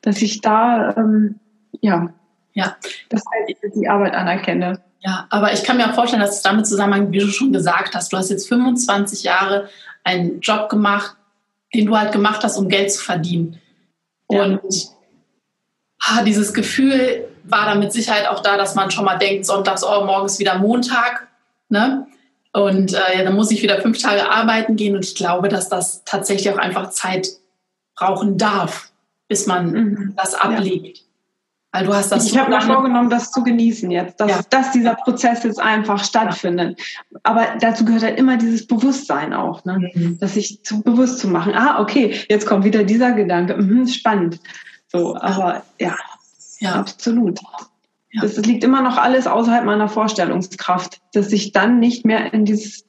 Speaker 4: dass ich da, ähm, ja, ja, dass halt ich die Arbeit anerkenne.
Speaker 3: Ja, aber ich kann mir auch vorstellen, dass es damit zusammenhängt, wie du schon gesagt hast. Du hast jetzt 25 Jahre einen Job gemacht, den du halt gemacht hast, um Geld zu verdienen. Ja. Und ah, dieses Gefühl war dann mit Sicherheit auch da, dass man schon mal denkt, sonntags, oh, morgen ist wieder Montag. Ne? Und äh, dann muss ich wieder fünf Tage arbeiten gehen. Und ich glaube, dass das tatsächlich auch einfach Zeit brauchen darf, bis man mhm. das ablegt. Ja.
Speaker 4: Weil du hast das ich so habe mir vorgenommen, das zu genießen jetzt, dass, ja. dass dieser Prozess jetzt einfach stattfindet. Ja. Aber dazu gehört halt immer dieses Bewusstsein auch, ne? Mhm. dass sich zu, bewusst zu machen. Ah, okay, jetzt kommt wieder dieser Gedanke. Mhm, spannend. So, aber ja, ja. absolut. Ja. Das, das liegt immer noch alles außerhalb meiner Vorstellungskraft, dass ich dann nicht mehr in dieses,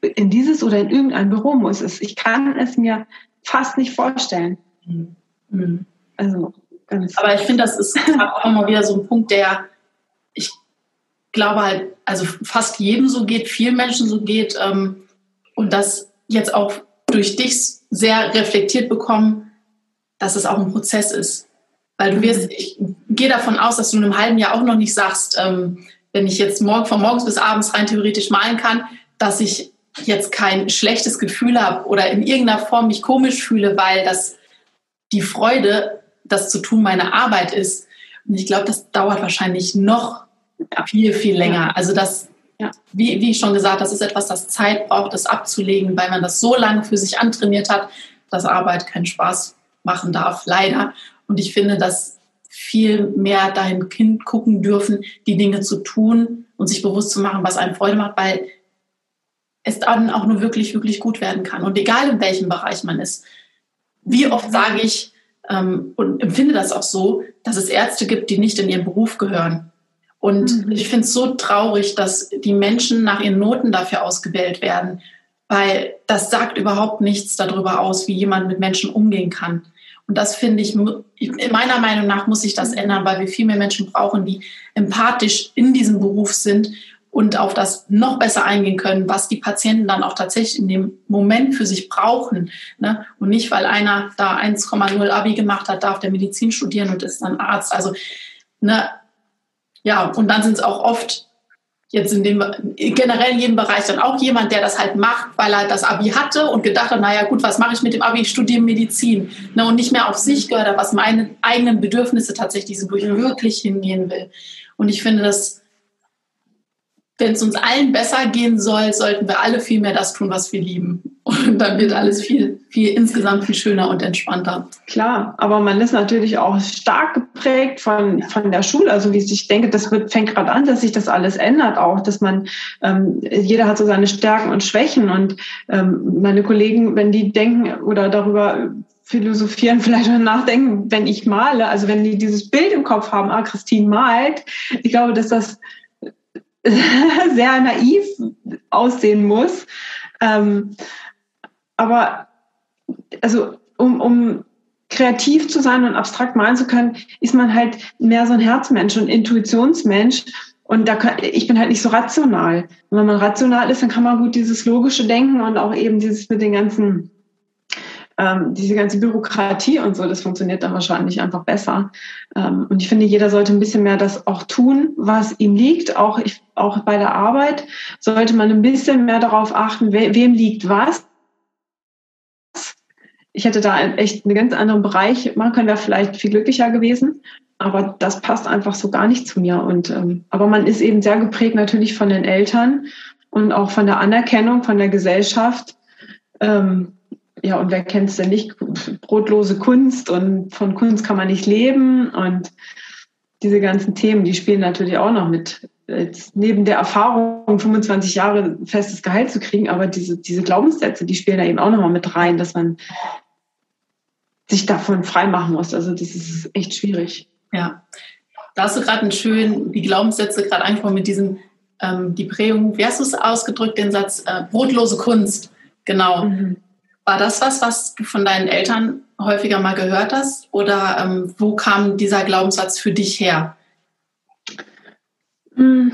Speaker 4: in dieses oder in irgendein Büro muss. Ich kann es mir fast nicht vorstellen. Mhm.
Speaker 3: mhm. Also, ganz Aber ich finde, das ist auch immer wieder so ein Punkt, der ich glaube halt, also fast jedem so geht, vielen Menschen so geht ähm, und das jetzt auch durch dich sehr reflektiert bekommen, dass es auch ein Prozess ist. Weil du wirst, ich gehe davon aus, dass du in einem halben Jahr auch noch nicht sagst, ähm, wenn ich jetzt morgen von morgens bis abends rein theoretisch malen kann, dass ich jetzt kein schlechtes Gefühl habe oder in irgendeiner Form mich komisch fühle, weil das die Freude, das zu tun, meine Arbeit ist. Und ich glaube, das dauert wahrscheinlich noch viel, viel länger. Also das, ja. wie, wie ich schon gesagt, das ist etwas, das Zeit braucht, das abzulegen, weil man das so lange für sich antrainiert hat, dass Arbeit keinen Spaß machen darf, leider. Und ich finde, dass viel mehr dahin gucken dürfen, die Dinge zu tun und sich bewusst zu machen, was einem Freude macht, weil es dann auch nur wirklich, wirklich gut werden kann. Und egal in welchem Bereich man ist. Wie oft sage ich ähm, und empfinde das auch so, dass es Ärzte gibt, die nicht in ihren Beruf gehören. Und mhm. ich finde es so traurig, dass die Menschen nach ihren Noten dafür ausgewählt werden, weil das sagt überhaupt nichts darüber aus, wie jemand mit Menschen umgehen kann. Und das finde ich, in meiner Meinung nach muss sich das ändern, weil wir viel mehr Menschen brauchen, die empathisch in diesem Beruf sind und auf das noch besser eingehen können, was die Patienten dann auch tatsächlich in dem Moment für sich brauchen. Ne? Und nicht, weil einer da 1,0 Abi gemacht hat, darf der Medizin studieren und ist dann Arzt. Also, ne, ja, und dann sind es auch oft jetzt in dem generell in jedem Bereich dann auch jemand, der das halt macht, weil er das Abi hatte und gedacht hat, naja gut, was mache ich mit dem Abi? Ich studiere Medizin. Ne, und nicht mehr auf sich gehört, was meine eigenen Bedürfnisse tatsächlich sind, wo ich wirklich hingehen will. Und ich finde das wenn es uns allen besser gehen soll, sollten wir alle viel mehr das tun, was wir lieben. Und dann wird alles viel, viel insgesamt viel schöner und entspannter.
Speaker 4: Klar, aber man ist natürlich auch stark geprägt von, von der Schule. Also wie ich denke, das wird, fängt gerade an, dass sich das alles ändert auch, dass man, ähm, jeder hat so seine Stärken und Schwächen. Und ähm, meine Kollegen, wenn die denken oder darüber philosophieren, vielleicht auch nachdenken, wenn ich male, also wenn die dieses Bild im Kopf haben, ah, Christine malt, ich glaube, dass das sehr naiv aussehen muss. Ähm, aber also um, um kreativ zu sein und abstrakt malen zu können, ist man halt mehr so ein Herzmensch und Intuitionsmensch. Und da kann, ich bin halt nicht so rational. Und wenn man rational ist, dann kann man gut dieses logische Denken und auch eben dieses mit den ganzen ähm, diese ganze Bürokratie und so, das funktioniert dann wahrscheinlich einfach besser. Ähm, und ich finde, jeder sollte ein bisschen mehr das auch tun, was ihm liegt. Auch, ich, auch bei der Arbeit sollte man ein bisschen mehr darauf achten, we, wem liegt was. Ich hätte da echt einen ganz anderen Bereich machen können, wäre vielleicht viel glücklicher gewesen. Aber das passt einfach so gar nicht zu mir. Und ähm, aber man ist eben sehr geprägt natürlich von den Eltern und auch von der Anerkennung von der Gesellschaft. Ähm, ja, und wer kennt es denn nicht? Brotlose Kunst und von Kunst kann man nicht leben und diese ganzen Themen, die spielen natürlich auch noch mit. Jetzt neben der Erfahrung, 25 Jahre festes Gehalt zu kriegen, aber diese, diese Glaubenssätze, die spielen da eben auch noch mal mit rein, dass man sich davon freimachen muss. Also das ist echt schwierig.
Speaker 3: Ja, da hast du gerade einen schönen, die Glaubenssätze gerade angesprochen mit diesem, ähm, die Prägung, wie hast du es ausgedrückt, den Satz, äh, brotlose Kunst. Genau. Mhm. War das was, was du von deinen Eltern häufiger mal gehört hast? Oder ähm, wo kam dieser Glaubenssatz für dich her?
Speaker 4: Mm,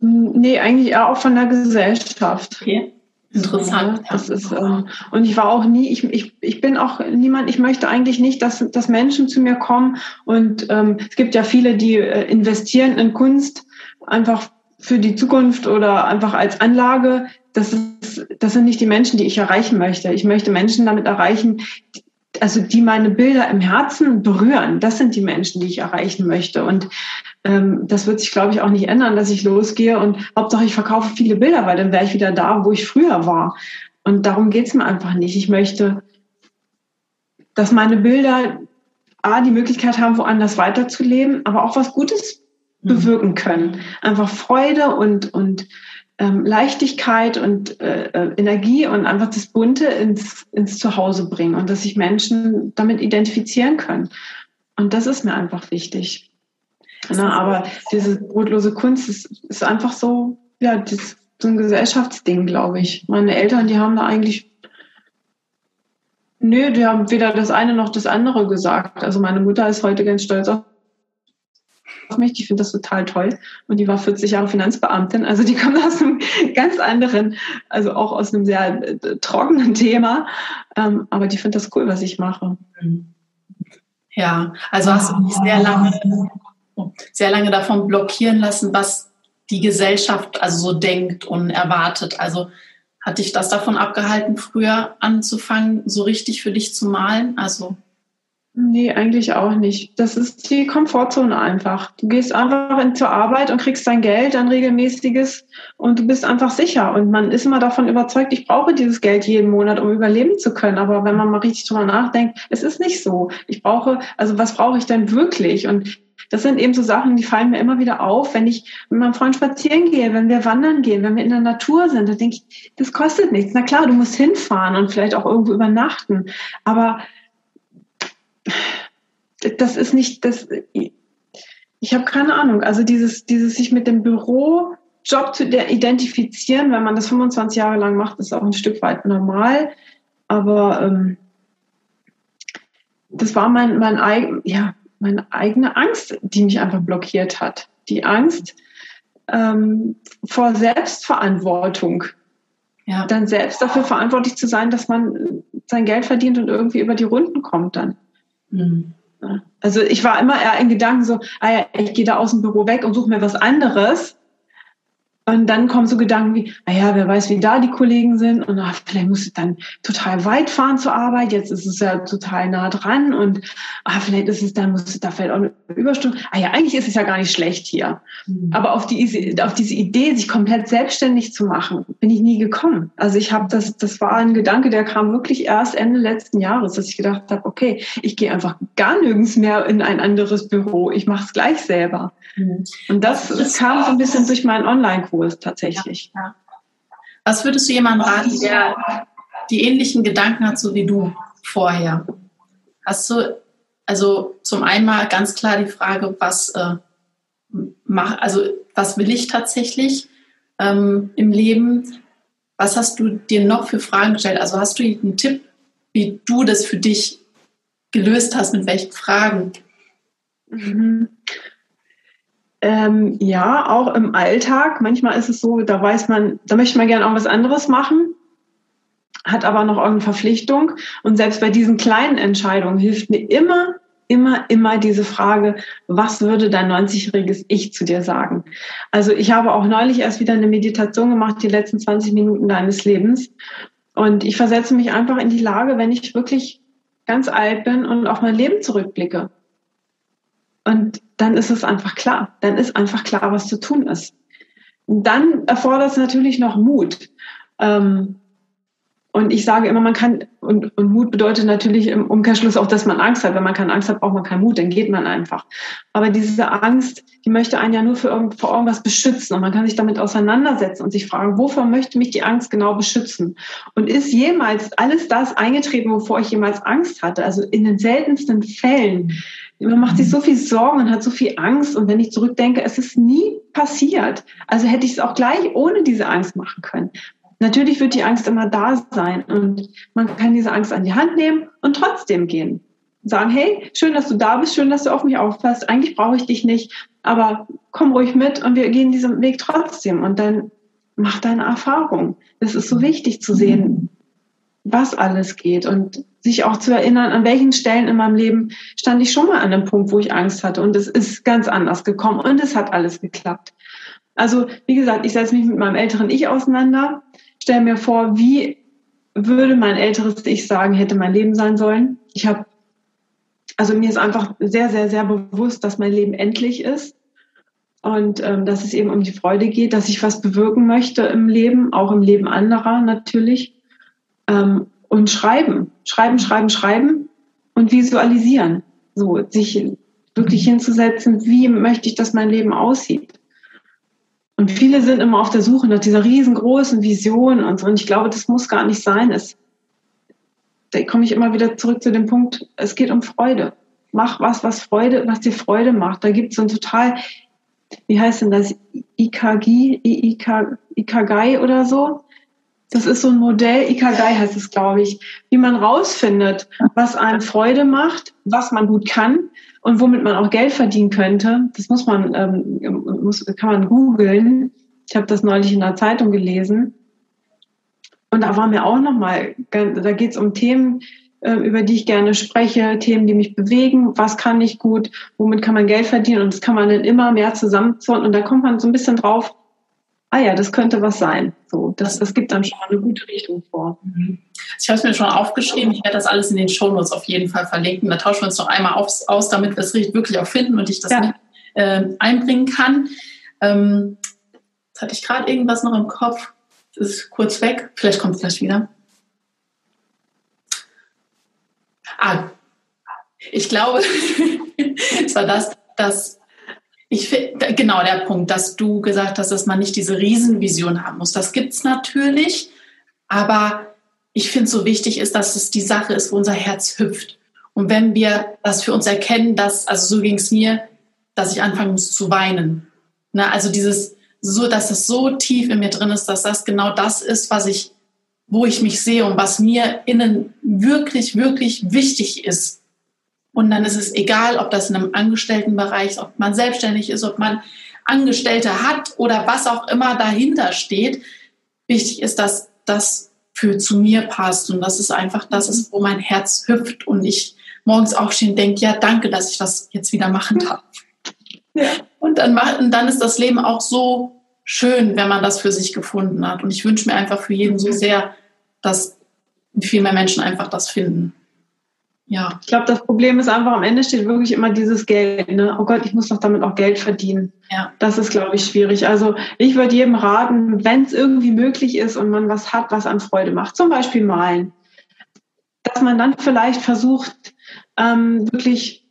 Speaker 4: nee, eigentlich eher auch von der Gesellschaft.
Speaker 3: Okay. Interessant.
Speaker 4: Ja, das ist, ähm, und ich war auch nie, ich, ich, ich bin auch niemand, ich möchte eigentlich nicht, dass, dass Menschen zu mir kommen. Und ähm, es gibt ja viele, die äh, investieren in Kunst einfach für die Zukunft oder einfach als Anlage das, ist, das sind nicht die Menschen, die ich erreichen möchte. Ich möchte Menschen damit erreichen, also die meine Bilder im Herzen berühren. Das sind die Menschen, die ich erreichen möchte. Und ähm, das wird sich, glaube ich, auch nicht ändern, dass ich losgehe und Hauptsache ich verkaufe viele Bilder, weil dann wäre ich wieder da, wo ich früher war. Und darum geht's mir einfach nicht. Ich möchte, dass meine Bilder A, die Möglichkeit haben, woanders weiterzuleben, aber auch was Gutes. Bewirken können. Einfach Freude und, und ähm, Leichtigkeit und äh, äh, Energie und einfach das Bunte ins, ins Zuhause bringen und dass sich Menschen damit identifizieren können. Und das ist mir einfach wichtig. Na, aber diese brotlose Kunst ist, ist einfach so, ja, das, so ein Gesellschaftsding, glaube ich. Meine Eltern, die haben da eigentlich, nö, die haben weder das eine noch das andere gesagt. Also meine Mutter ist heute ganz stolz auf auf mich, die findet das total toll. Und die war 40 Jahre Finanzbeamtin. Also die kommt aus einem ganz anderen, also auch aus einem sehr äh, trockenen Thema. Ähm, aber die findet das cool, was ich mache.
Speaker 3: Ja, also hast du dich sehr lange, sehr lange davon blockieren lassen, was die Gesellschaft also so denkt und erwartet. Also hat dich das davon abgehalten, früher anzufangen, so richtig für dich zu malen? Also
Speaker 4: Nee, eigentlich auch nicht. Das ist die Komfortzone einfach. Du gehst einfach in, zur Arbeit und kriegst dein Geld, ein regelmäßiges und du bist einfach sicher. Und man ist immer davon überzeugt, ich brauche dieses Geld jeden Monat, um überleben zu können. Aber wenn man mal richtig drüber nachdenkt, es ist nicht so. Ich brauche, also was brauche ich denn wirklich? Und das sind eben so Sachen, die fallen mir immer wieder auf, wenn ich mit meinem Freund spazieren gehe, wenn wir wandern gehen, wenn wir in der Natur sind. Da denke ich, das kostet nichts. Na klar, du musst hinfahren und vielleicht auch irgendwo übernachten. Aber das ist nicht, das, ich habe keine Ahnung. Also dieses, dieses sich mit dem Bürojob zu identifizieren, wenn man das 25 Jahre lang macht, ist auch ein Stück weit normal. Aber ähm, das war mein, mein eigen, ja, meine eigene Angst, die mich einfach blockiert hat. Die Angst ähm, vor Selbstverantwortung. Ja. Dann selbst dafür verantwortlich zu sein, dass man sein Geld verdient und irgendwie über die Runden kommt dann. Mhm. Also ich war immer eher in Gedanken so, ah ja, ich gehe da aus dem Büro weg und suche mir was anderes. Und dann kommen so Gedanken wie, naja, wer weiß, wie da die Kollegen sind und ach, vielleicht muss ich dann total weit fahren zur Arbeit, jetzt ist es ja total nah dran und ah, vielleicht ist es dann, muss es da vielleicht auch eine Überstunde. Ah ja, eigentlich ist es ja gar nicht schlecht hier. Mhm. Aber auf, die, auf diese Idee, sich komplett selbstständig zu machen, bin ich nie gekommen. Also ich habe das, das war ein Gedanke, der kam wirklich erst Ende letzten Jahres, dass ich gedacht habe, okay, ich gehe einfach gar nirgends mehr in ein anderes Büro, ich mache es gleich selber. Mhm. Und das, das kam so ein bisschen durch meinen Online-Kurs tatsächlich. Ja, ja.
Speaker 3: Was würdest du jemandem raten, der die ähnlichen Gedanken hat, so wie du vorher? Hast du, also zum einen mal ganz klar die Frage, was äh, mach, also was will ich tatsächlich ähm, im Leben? Was hast du dir noch für Fragen gestellt? Also hast du einen Tipp, wie du das für dich gelöst hast, mit welchen Fragen?
Speaker 4: Mhm. Ähm, ja, auch im Alltag. Manchmal ist es so, da weiß man, da möchte man gerne auch was anderes machen, hat aber noch irgendeine Verpflichtung. Und selbst bei diesen kleinen Entscheidungen hilft mir immer, immer, immer diese Frage, was würde dein 90-jähriges Ich zu dir sagen? Also ich habe auch neulich erst wieder eine Meditation gemacht, die letzten 20 Minuten deines Lebens. Und ich versetze mich einfach in die Lage, wenn ich wirklich ganz alt bin und auf mein Leben zurückblicke. Und dann ist es einfach klar. Dann ist einfach klar, was zu tun ist. Und dann erfordert es natürlich noch Mut. Ähm, und ich sage immer, man kann, und, und Mut bedeutet natürlich im Umkehrschluss auch, dass man Angst hat. Wenn man keine Angst hat, braucht man keinen Mut, dann geht man einfach. Aber diese Angst, die möchte einen ja nur für vor irgendwas beschützen. Und man kann sich damit auseinandersetzen und sich fragen, wovor möchte mich die Angst genau beschützen? Und ist jemals alles das eingetreten, wovor ich jemals Angst hatte? Also in den seltensten Fällen. Man macht sich so viel Sorgen und hat so viel Angst. Und wenn ich zurückdenke, es ist nie passiert. Also hätte ich es auch gleich ohne diese Angst machen können. Natürlich wird die Angst immer da sein und man kann diese Angst an die Hand nehmen und trotzdem gehen. Sagen, hey, schön, dass du da bist, schön, dass du auf mich aufpasst. Eigentlich brauche ich dich nicht, aber komm ruhig mit und wir gehen diesen Weg trotzdem und dann mach deine Erfahrung. Es ist so wichtig zu sehen, was alles geht und sich auch zu erinnern, an welchen Stellen in meinem Leben stand ich schon mal an einem Punkt, wo ich Angst hatte und es ist ganz anders gekommen und es hat alles geklappt. Also, wie gesagt, ich setze mich mit meinem älteren Ich auseinander stelle mir vor, wie würde mein älteres Ich sagen, hätte mein Leben sein sollen. Ich habe, also mir ist einfach sehr, sehr, sehr bewusst, dass mein Leben endlich ist und ähm, dass es eben um die Freude geht, dass ich was bewirken möchte im Leben, auch im Leben anderer natürlich. Ähm, und schreiben, schreiben, schreiben, schreiben und visualisieren. So, sich wirklich hinzusetzen, wie möchte ich, dass mein Leben aussieht. Und viele sind immer auf der Suche nach dieser riesengroßen Vision und so. Und ich glaube, das muss gar nicht sein. Es, da komme ich immer wieder zurück zu dem Punkt, es geht um Freude. Mach was, was Freude, was dir Freude macht. Da gibt es so ein total, wie heißt denn das? IKG, IK, Ikagai oder so. Das ist so ein Modell, Ikagai heißt es, glaube ich, wie man rausfindet, was einem Freude macht, was man gut kann und womit man auch Geld verdienen könnte, das muss man, ähm, muss, kann man googeln. Ich habe das neulich in der Zeitung gelesen. Und da war mir auch nochmal, da geht es um Themen, äh, über die ich gerne spreche, Themen, die mich bewegen, was kann ich gut, womit kann man Geld verdienen und das kann man dann immer mehr zusammenzahlen und da kommt man so ein bisschen drauf, ah ja, das könnte was sein. So, das, das gibt dann schon mal eine gute Richtung vor.
Speaker 3: Mhm. Ich habe es mir schon aufgeschrieben. Ich werde das alles in den Shownotes auf jeden Fall verlinken. Da tauschen wir uns noch einmal aufs, aus, damit wir es wirklich auch finden und ich das ja. äh, einbringen kann. Ähm, jetzt hatte ich gerade irgendwas noch im Kopf. Das ist kurz weg. Vielleicht kommt es gleich wieder. Ah, ich glaube, es war das, dass ich finde, genau der Punkt, dass du gesagt hast, dass man nicht diese Riesenvision haben muss. Das gibt es natürlich, aber ich finde so wichtig ist, dass es die Sache ist, wo unser Herz hüpft. Und wenn wir das für uns erkennen, dass, also so ging es mir, dass ich anfangen muss zu weinen. Ne? Also dieses, so, dass es so tief in mir drin ist, dass das genau das ist, was ich, wo ich mich sehe und was mir innen wirklich, wirklich wichtig ist. Und dann ist es egal, ob das in einem Angestelltenbereich ist, ob man selbstständig ist, ob man Angestellte hat oder was auch immer dahinter steht. Wichtig ist, dass das für zu mir passt. Und das ist einfach das ist, wo mein Herz hüpft und ich morgens aufstehen denke, ja, danke, dass ich das jetzt wieder machen darf. Ja. Und dann, und dann ist das Leben auch so schön, wenn man das für sich gefunden hat. Und ich wünsche mir einfach für jeden so sehr, dass viel mehr Menschen einfach das finden.
Speaker 4: Ja. Ich glaube, das Problem ist einfach, am Ende steht wirklich immer dieses Geld. Ne? Oh Gott, ich muss doch damit auch Geld verdienen. Ja. Das ist, glaube ich, schwierig. Also ich würde jedem raten, wenn es irgendwie möglich ist und man was hat, was an Freude macht, zum Beispiel malen, dass man dann vielleicht versucht, ähm, wirklich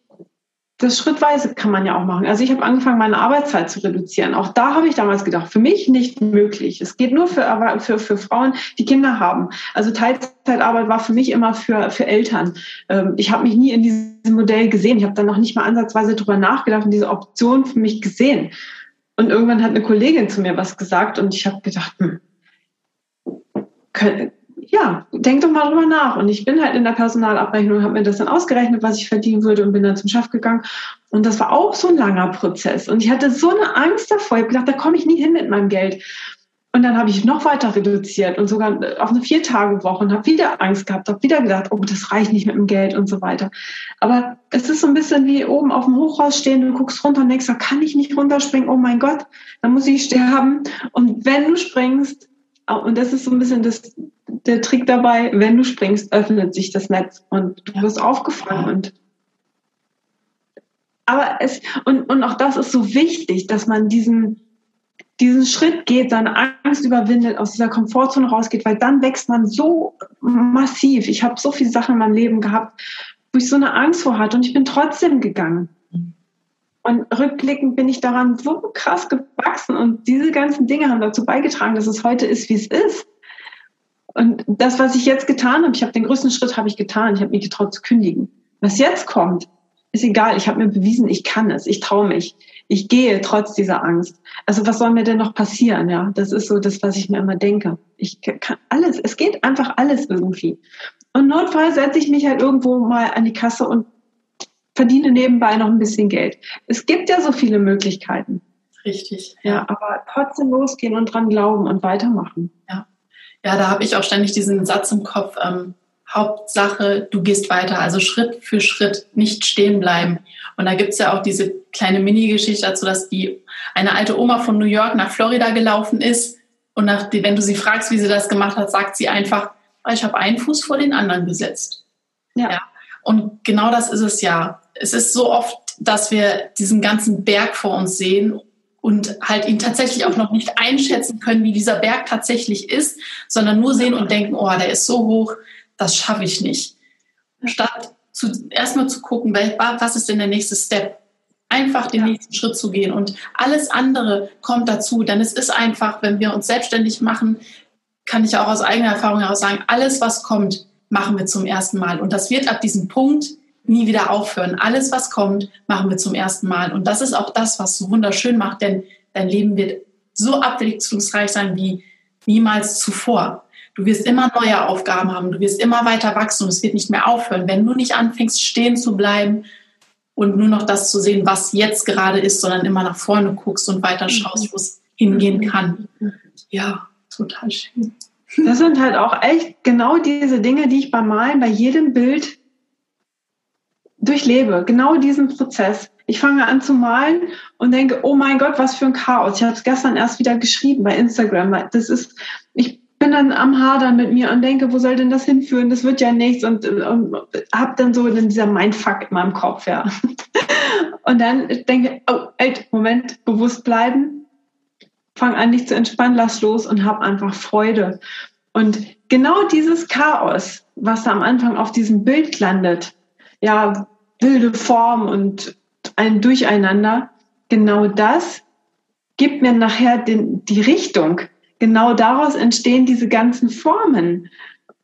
Speaker 4: das schrittweise kann man ja auch machen. Also ich habe angefangen, meine Arbeitszeit zu reduzieren. Auch da habe ich damals gedacht, für mich nicht möglich. Es geht nur für, für, für Frauen, die Kinder haben. Also Teilzeitarbeit war für mich immer für, für Eltern. Ähm, ich habe mich nie in diesem Modell gesehen. Ich habe dann noch nicht mal ansatzweise drüber nachgedacht und diese Option für mich gesehen. Und irgendwann hat eine Kollegin zu mir was gesagt und ich habe gedacht, hm, können, ja, denk doch mal drüber nach. Und ich bin halt in der Personalabrechnung, und habe mir das dann ausgerechnet, was ich verdienen würde und bin dann zum Chef gegangen. Und das war auch so ein langer Prozess. Und ich hatte so eine Angst davor. Ich habe gedacht, da komme ich nie hin mit meinem Geld. Und dann habe ich noch weiter reduziert und sogar auf eine Vier-Tage-Woche und habe wieder Angst gehabt, habe wieder gedacht, oh, das reicht nicht mit dem Geld und so weiter. Aber es ist so ein bisschen wie oben auf dem Hochhaus stehen, du guckst runter und denkst, da kann ich nicht runterspringen, oh mein Gott, dann muss ich sterben. Und wenn du springst, und das ist so ein bisschen das, der Trick dabei, wenn du springst, öffnet sich das Netz und du wirst aufgefangen und aber es, und, und auch das ist so wichtig, dass man diesen, diesen Schritt geht, seine Angst überwindet, aus dieser Komfortzone rausgeht, weil dann wächst man so massiv. Ich habe so viele Sachen in meinem Leben gehabt, wo ich so eine Angst vor hatte und ich bin trotzdem gegangen. Und rückblickend bin ich daran so krass gewachsen und diese ganzen Dinge haben dazu beigetragen, dass es heute ist, wie es ist. Und das, was ich jetzt getan habe, ich habe den größten Schritt habe ich getan. Ich habe mich getraut zu kündigen. Was jetzt kommt, ist egal. Ich habe mir bewiesen, ich kann es. Ich traue mich. Ich gehe trotz dieser Angst. Also was soll mir denn noch passieren? Ja, das ist so das, was ich mir immer denke. Ich kann alles. Es geht einfach alles irgendwie. Und notfalls setze ich mich halt irgendwo mal an die Kasse und verdiene nebenbei noch ein bisschen Geld. Es gibt ja so viele Möglichkeiten.
Speaker 3: Richtig.
Speaker 4: Ja, aber trotzdem losgehen und dran glauben und weitermachen.
Speaker 3: Ja. Ja, da habe ich auch ständig diesen Satz im Kopf, ähm, Hauptsache, du gehst weiter, also Schritt für Schritt, nicht stehen bleiben. Und da gibt's ja auch diese kleine Mini-Geschichte dazu, dass die eine alte Oma von New York nach Florida gelaufen ist. Und nach, wenn du sie fragst, wie sie das gemacht hat, sagt sie einfach, ah, ich habe einen Fuß vor den anderen gesetzt. Ja. ja. Und genau das ist es ja. Es ist so oft, dass wir diesen ganzen Berg vor uns sehen und halt ihn tatsächlich auch noch nicht einschätzen können, wie dieser Berg tatsächlich ist, sondern nur sehen und denken, oh, der ist so hoch, das schaffe ich nicht. Statt zu, erstmal zu gucken, was ist denn der nächste Step? Einfach den ja. nächsten Schritt zu gehen und alles andere kommt dazu. Denn es ist einfach, wenn wir uns selbstständig machen, kann ich auch aus eigener Erfahrung heraus sagen, alles, was kommt, machen wir zum ersten Mal. Und das wird ab diesem Punkt nie wieder aufhören. Alles, was kommt, machen wir zum ersten Mal. Und das ist auch das, was so wunderschön macht, denn dein Leben wird so abwechslungsreich sein wie niemals zuvor. Du wirst immer neue Aufgaben haben, du wirst immer weiter wachsen und es wird nicht mehr aufhören. Wenn du nicht anfängst, stehen zu bleiben und nur noch das zu sehen, was jetzt gerade ist, sondern immer nach vorne guckst und weiter schaust, wo es hingehen kann. Ja, total schön.
Speaker 4: Das sind halt auch echt genau diese Dinge, die ich beim Malen bei jedem Bild durchlebe genau diesen Prozess. Ich fange an zu malen und denke, oh mein Gott, was für ein Chaos. Ich habe es gestern erst wieder geschrieben bei Instagram. Das ist, ich bin dann am Hadern mit mir und denke, wo soll denn das hinführen? Das wird ja nichts und, und habe dann so in dieser Mindfuck in meinem Kopf, ja. Und dann denke, oh, ey, Moment, bewusst bleiben, fang an, dich zu entspannen, lass los und hab einfach Freude. Und genau dieses Chaos, was da am Anfang auf diesem Bild landet, ja, wilde Form und ein Durcheinander, genau das gibt mir nachher den, die Richtung. Genau daraus entstehen diese ganzen Formen.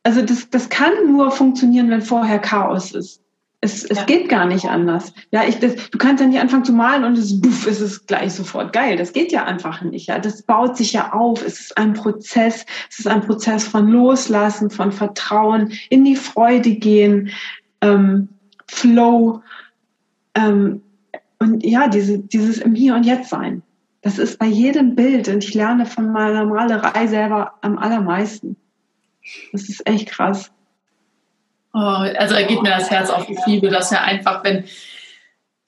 Speaker 4: Also das, das kann nur funktionieren, wenn vorher Chaos ist. Es, es ja. geht gar nicht anders. Ja, ich, das, du kannst ja nicht anfangen zu malen und es, buff, ist es gleich sofort geil. Das geht ja einfach nicht. Ja, das baut sich ja auf. Es ist ein Prozess. Es ist ein Prozess von Loslassen, von Vertrauen, in die Freude gehen. Ähm, Flow ähm, und ja, diese, dieses im Hier und Jetzt sein. Das ist bei jedem Bild und ich lerne von meiner Malerei selber am allermeisten. Das ist echt krass.
Speaker 3: Oh, also da geht mir das Herz auf. Ich liebe das ja einfach, wenn,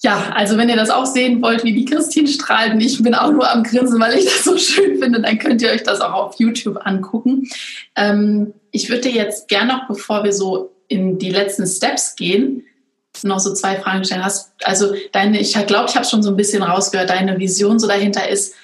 Speaker 3: Ja, also wenn ihr das auch sehen wollt, wie die Christine strahlt, und ich bin auch nur am Grinsen, weil ich das so schön finde, dann könnt ihr euch das auch auf YouTube angucken. Ähm, ich würde jetzt gerne noch, bevor wir so in die letzten Steps gehen, noch so zwei Fragen stellen. Hast, also deine, ich glaube, ich habe schon so ein bisschen rausgehört, deine Vision so dahinter ist,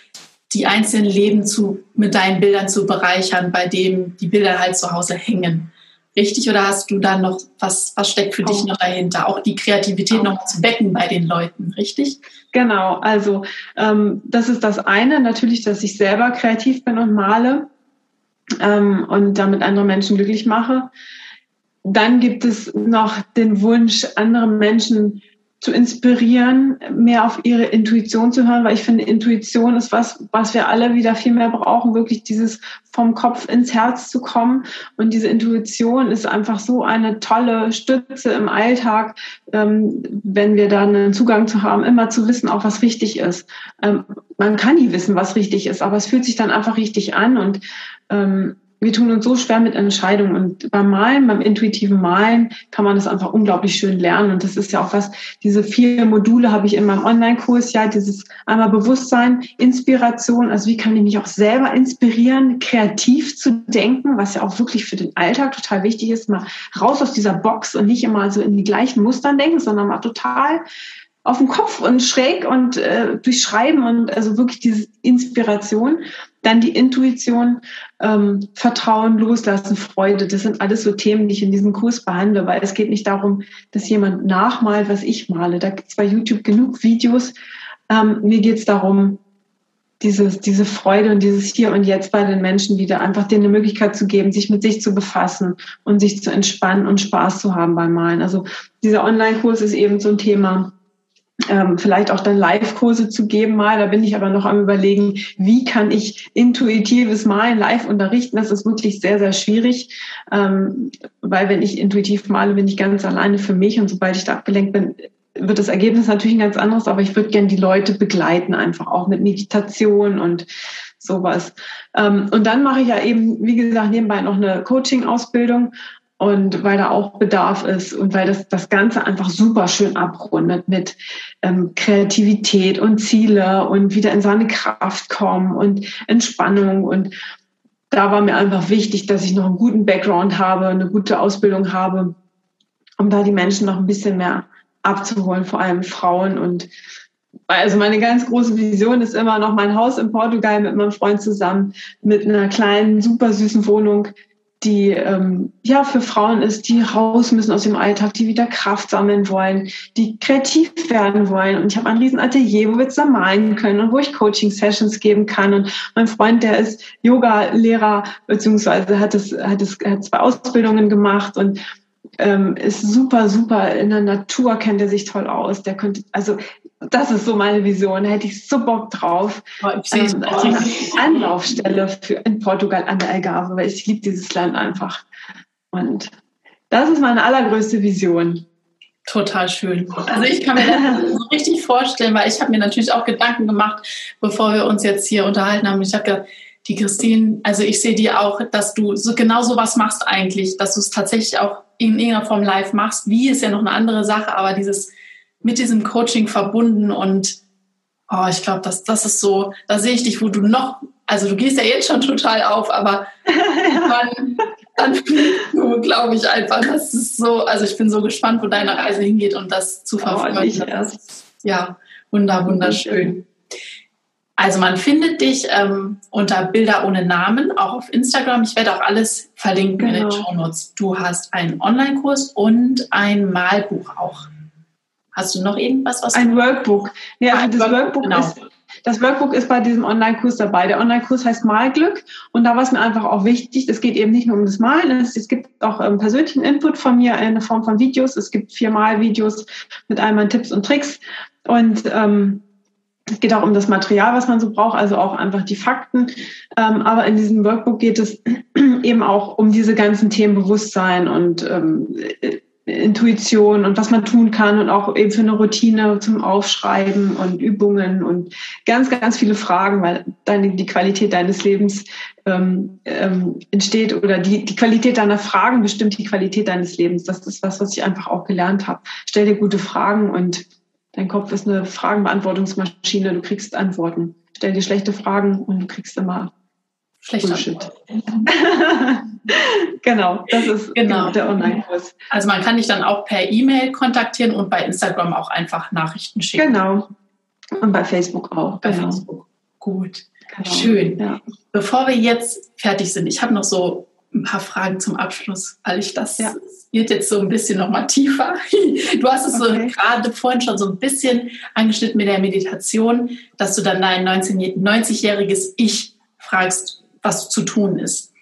Speaker 3: die einzelnen Leben zu, mit deinen Bildern zu bereichern, bei dem die Bilder halt zu Hause hängen. Richtig? Oder hast du da noch, was, was steckt für oh. dich noch dahinter? Auch die Kreativität oh. noch zu wecken bei den Leuten, richtig?
Speaker 4: Genau, also ähm, das ist das eine, natürlich, dass ich selber kreativ bin und male ähm, und damit andere Menschen glücklich mache. Dann gibt es noch den Wunsch, andere Menschen zu inspirieren, mehr auf ihre Intuition zu hören, weil ich finde, Intuition ist was, was wir alle wieder viel mehr brauchen, wirklich dieses vom Kopf ins Herz zu kommen. Und diese Intuition ist einfach so eine tolle Stütze im Alltag, ähm, wenn wir da einen Zugang zu haben, immer zu wissen, auch was richtig ist. Ähm, man kann nie wissen, was richtig ist, aber es fühlt sich dann einfach richtig an und ähm, wir tun uns so schwer mit Entscheidungen. Und beim Malen, beim intuitiven Malen, kann man das einfach unglaublich schön lernen. Und das ist ja auch was, diese vier Module habe ich in meinem Online-Kurs, ja, dieses einmal Bewusstsein, Inspiration, also wie kann ich mich auch selber inspirieren, kreativ zu denken, was ja auch wirklich für den Alltag total wichtig ist, mal raus aus dieser Box und nicht immer so in die gleichen Mustern denken, sondern mal total auf dem Kopf und schräg und äh, durchschreiben und also wirklich diese Inspiration. Dann die Intuition, ähm, Vertrauen, Loslassen, Freude. Das sind alles so Themen, die ich in diesem Kurs behandle, weil es geht nicht darum, dass jemand nachmalt, was ich male. Da gibt es bei YouTube genug Videos. Ähm, mir geht es darum, dieses, diese Freude und dieses Hier und Jetzt bei den Menschen wieder einfach denen eine Möglichkeit zu geben, sich mit sich zu befassen und sich zu entspannen und Spaß zu haben beim Malen. Also dieser Online-Kurs ist eben so ein Thema, ähm, vielleicht auch dann Live-Kurse zu geben mal. Da bin ich aber noch am überlegen, wie kann ich intuitives Malen live unterrichten. Das ist wirklich sehr, sehr schwierig, ähm, weil wenn ich intuitiv male, bin ich ganz alleine für mich und sobald ich da abgelenkt bin, wird das Ergebnis natürlich ein ganz anderes, aber ich würde gerne die Leute begleiten, einfach auch mit Meditation und sowas. Ähm, und dann mache ich ja eben, wie gesagt, nebenbei noch eine Coaching-Ausbildung und weil da auch Bedarf ist und weil das das Ganze einfach super schön abrundet mit ähm, Kreativität und Ziele und wieder in seine Kraft kommen und Entspannung. Und da war mir einfach wichtig, dass ich noch einen guten Background habe, eine gute Ausbildung habe, um da die Menschen noch ein bisschen mehr abzuholen, vor allem Frauen. Und also meine ganz große Vision ist immer noch mein Haus in Portugal mit meinem Freund zusammen, mit einer kleinen, super süßen Wohnung, die ähm, ja für Frauen ist, die raus müssen aus dem Alltag, die wieder Kraft sammeln wollen, die kreativ werden wollen. Und ich habe ein riesen Atelier, wo wir zusammen malen können und wo ich Coaching-Sessions geben kann. Und mein Freund, der ist Yoga-Lehrer, beziehungsweise hat es, hat es hat zwei Ausbildungen gemacht und ähm, ist super, super in der Natur, kennt er sich toll aus. Der könnte, also das ist so meine Vision. Da hätte ich so Bock drauf. Oh, ich sehe ähm, als eine Anlaufstelle für in Portugal an der Algarve, weil ich liebe dieses Land einfach. Und das ist meine allergrößte Vision.
Speaker 3: Total schön. Also ich kann mir das so richtig vorstellen, weil ich habe mir natürlich auch Gedanken gemacht, bevor wir uns jetzt hier unterhalten haben. Ich habe gedacht, die Christine, also ich sehe dir auch, dass du so genau sowas machst eigentlich, dass du es tatsächlich auch in irgendeiner Form live machst. Wie ist ja noch eine andere Sache, aber dieses mit diesem Coaching verbunden und oh, ich glaube, das, das ist so, da sehe ich dich, wo du noch, also du gehst ja jetzt schon total auf, aber dann, dann du, glaube ich einfach, das ist so, also ich bin so gespannt, wo deine Reise hingeht und das zu oh, verfolgen. Oh, ja, wunder, wunderschön. Also man findet dich ähm, unter Bilder ohne Namen, auch auf Instagram. Ich werde auch alles verlinken genau. in den genau. Show Notes. Du hast einen Online-Kurs und ein Malbuch auch. Hast du noch irgendwas? Was
Speaker 4: ein Workbook. Ja, ah, das Workbook, Workbook genau. ist das Workbook ist bei diesem Online-Kurs dabei. Der Online-Kurs heißt Malglück und da war es mir einfach auch wichtig, es geht eben nicht nur um das Malen, es, es gibt auch ähm, persönlichen Input von mir in Form von Videos. Es gibt vier Malvideos mit all meinen Tipps und Tricks und ähm, es geht auch um das Material, was man so braucht, also auch einfach die Fakten. Ähm, aber in diesem Workbook geht es eben auch um diese ganzen Themen Bewusstsein und ähm, Intuition und was man tun kann und auch eben für eine Routine zum Aufschreiben und Übungen und ganz, ganz viele Fragen, weil dann die Qualität deines Lebens ähm, ähm, entsteht oder die, die Qualität deiner Fragen bestimmt die Qualität deines Lebens. Das ist was, was ich einfach auch gelernt habe. Stell dir gute Fragen und Dein Kopf ist eine Fragenbeantwortungsmaschine, du kriegst Antworten. Stell dir schlechte Fragen und du kriegst immer
Speaker 3: Schlechter Bullshit.
Speaker 4: genau, das ist genau. genau der Online-Kurs.
Speaker 3: Also man kann dich dann auch per E-Mail kontaktieren und bei Instagram auch einfach Nachrichten schicken.
Speaker 4: Genau. Und bei Facebook auch.
Speaker 3: Bei genau. Facebook. Gut. Genau. Schön. Ja. Bevor wir jetzt fertig sind, ich habe noch so ein paar Fragen zum Abschluss, weil ich das ja. wird jetzt so ein bisschen noch mal tiefer. Du hast es okay. so gerade vorhin schon so ein bisschen angeschnitten mit der Meditation, dass du dann dein 90-jähriges Ich fragst, was zu tun ist.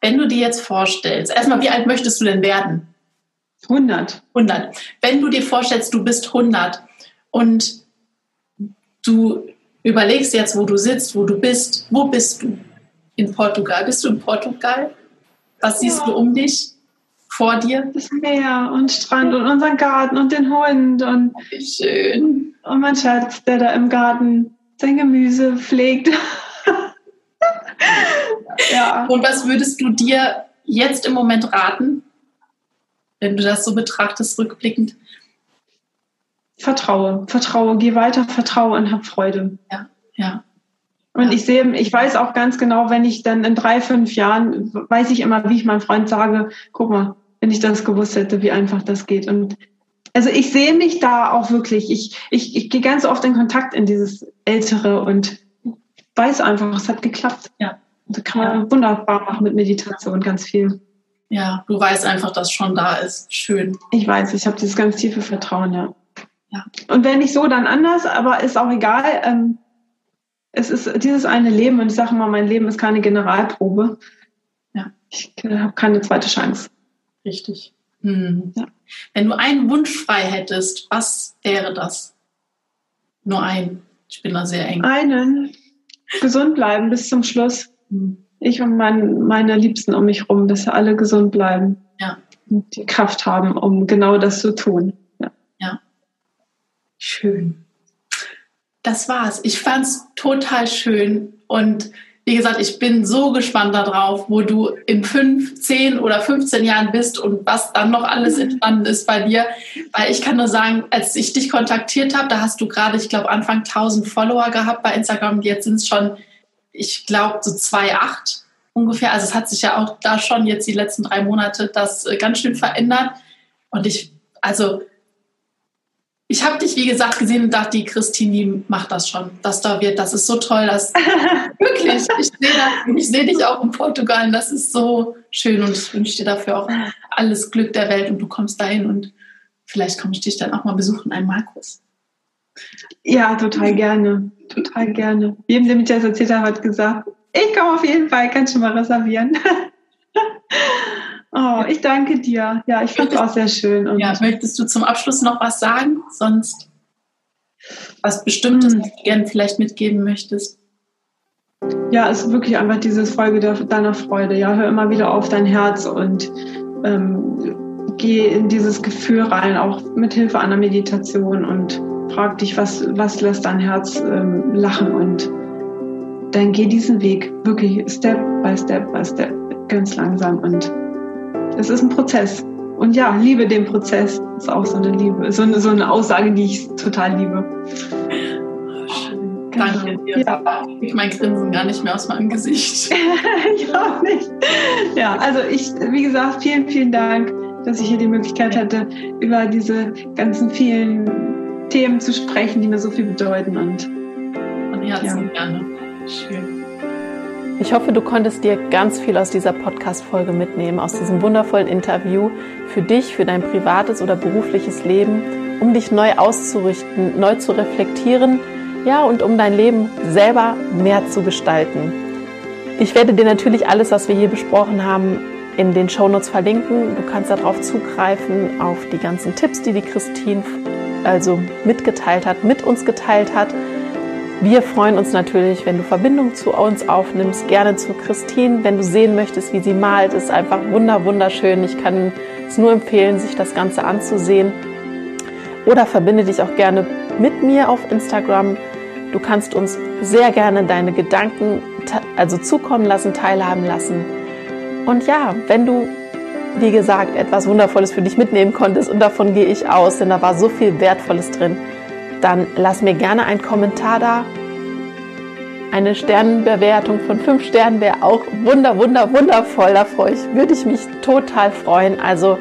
Speaker 3: Wenn du dir jetzt vorstellst, erstmal, wie alt möchtest du denn werden?
Speaker 4: 100.
Speaker 3: 100. Wenn du dir vorstellst, du bist 100 und du überlegst jetzt, wo du sitzt, wo du bist, wo bist du? In Portugal. Bist du in Portugal? Was siehst ja. du um dich? Vor dir?
Speaker 4: Das Meer und Strand und unseren Garten und den Hund und
Speaker 3: Wie schön.
Speaker 4: Und mein Schatz, der da im Garten sein Gemüse pflegt.
Speaker 3: Ja. Und was würdest du dir jetzt im Moment raten, wenn du das so betrachtest, rückblickend?
Speaker 4: Vertraue, vertraue, geh weiter, vertraue und hab Freude.
Speaker 3: Ja, ja.
Speaker 4: Und ich sehe, ich weiß auch ganz genau, wenn ich dann in drei, fünf Jahren, weiß ich immer, wie ich meinem Freund sage, guck mal, wenn ich das gewusst hätte, wie einfach das geht. Und also ich sehe mich da auch wirklich. Ich, ich, ich gehe ganz oft in Kontakt in dieses Ältere und weiß einfach, es hat geklappt.
Speaker 3: Ja.
Speaker 4: Da kann man ja. wunderbar machen mit Meditation, ganz viel.
Speaker 3: Ja, du weißt einfach, dass schon da ist. Schön.
Speaker 4: Ich weiß, ich habe dieses ganz tiefe Vertrauen, ja. ja. Und wenn nicht so, dann anders, aber ist auch egal. Ähm, es ist dieses eine Leben und ich sage mal, mein Leben ist keine Generalprobe. Ja. Ich habe keine zweite Chance.
Speaker 3: Richtig. Hm. Ja. Wenn du einen Wunsch frei hättest, was wäre das? Nur ein. Ich bin da sehr eng.
Speaker 4: Einen. Gesund bleiben bis zum Schluss. Ich und mein, meine Liebsten um mich herum, dass sie alle gesund bleiben.
Speaker 3: Ja.
Speaker 4: Und die Kraft haben, um genau das zu tun.
Speaker 3: Ja. ja. Schön. Das war's. Ich fand's total schön und wie gesagt, ich bin so gespannt darauf, wo du in fünf, zehn oder 15 Jahren bist und was dann noch alles entstanden ist bei dir. Weil ich kann nur sagen, als ich dich kontaktiert habe, da hast du gerade, ich glaube, Anfang 1000 Follower gehabt bei Instagram. Jetzt sind es schon, ich glaube, so 2,8 ungefähr. Also es hat sich ja auch da schon jetzt die letzten drei Monate das äh, ganz schön verändert. Und ich, also ich habe dich, wie gesagt, gesehen und dachte, die Christine macht das schon. Das da wird, das ist so toll. Das, wirklich, ich sehe seh dich auch in Portugal und das ist so schön und ich wünsche dir dafür auch alles Glück der Welt und du kommst dahin und vielleicht komme ich dich dann auch mal besuchen, ein Markus.
Speaker 4: Ja, total gerne. Total gerne. Jedem, der mir das erzählt hat, hat gesagt, ich komme auf jeden Fall, kannst du mal reservieren. Oh, ich danke dir. Ja, ich finde es auch sehr schön.
Speaker 3: Und ja, möchtest du zum Abschluss noch was sagen? Sonst was Bestimmtes, hm. was du gerne vielleicht mitgeben möchtest?
Speaker 4: Ja, es ist wirklich einfach dieses Folge deiner Freude. Ja, hör immer wieder auf dein Herz und ähm, geh in dieses Gefühl rein, auch mit Hilfe einer Meditation und frag dich, was, was lässt dein Herz ähm, lachen und dann geh diesen Weg wirklich Step by Step by Step, ganz langsam und es ist ein Prozess. Und ja, liebe den Prozess. Das ist auch so eine Liebe, so eine, so eine Aussage, die ich total liebe.
Speaker 3: Schön. Danke dir. Ja. Ich mein Grinsen gar nicht mehr aus meinem Gesicht.
Speaker 4: ich auch nicht. Ja, also ich, wie gesagt, vielen, vielen Dank, dass ich hier die Möglichkeit hatte, über diese ganzen vielen Themen zu sprechen, die mir so viel bedeuten. Und
Speaker 3: von Herzen ja. gerne. Schön.
Speaker 1: Ich hoffe, du konntest dir ganz viel aus dieser Podcast-Folge mitnehmen, aus diesem wundervollen Interview für dich, für dein privates oder berufliches Leben, um dich neu auszurichten, neu zu reflektieren, ja, und um dein Leben selber mehr zu gestalten. Ich werde dir natürlich alles, was wir hier besprochen haben, in den Shownotes verlinken. Du kannst darauf zugreifen, auf die ganzen Tipps, die die Christine also mitgeteilt hat, mit uns geteilt hat. Wir freuen uns natürlich, wenn du Verbindung zu uns aufnimmst, gerne zu Christine. Wenn du sehen möchtest, wie sie malt, ist einfach wunder wunderschön. Ich kann es nur empfehlen, sich das Ganze anzusehen. Oder verbinde dich auch gerne mit mir auf Instagram. Du kannst uns sehr gerne deine Gedanken also zukommen lassen, teilhaben lassen. Und ja, wenn du, wie gesagt, etwas Wundervolles für dich mitnehmen konntest und davon gehe ich aus, denn da war so viel Wertvolles drin,
Speaker 3: dann lass mir gerne einen Kommentar da. Eine Sternenbewertung von fünf Sternen wäre auch wunder, wunder, wundervoll. Da freue ich, würde ich mich total freuen. Also,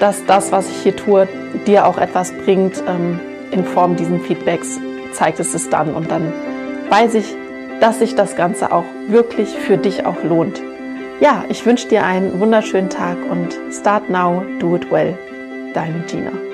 Speaker 3: dass das, was ich hier tue, dir auch etwas bringt ähm, in Form diesen Feedbacks, zeigt es es dann. Und dann weiß ich, dass sich das Ganze auch wirklich für dich auch lohnt. Ja, ich wünsche dir einen wunderschönen Tag und start now, do it well. Deine Gina.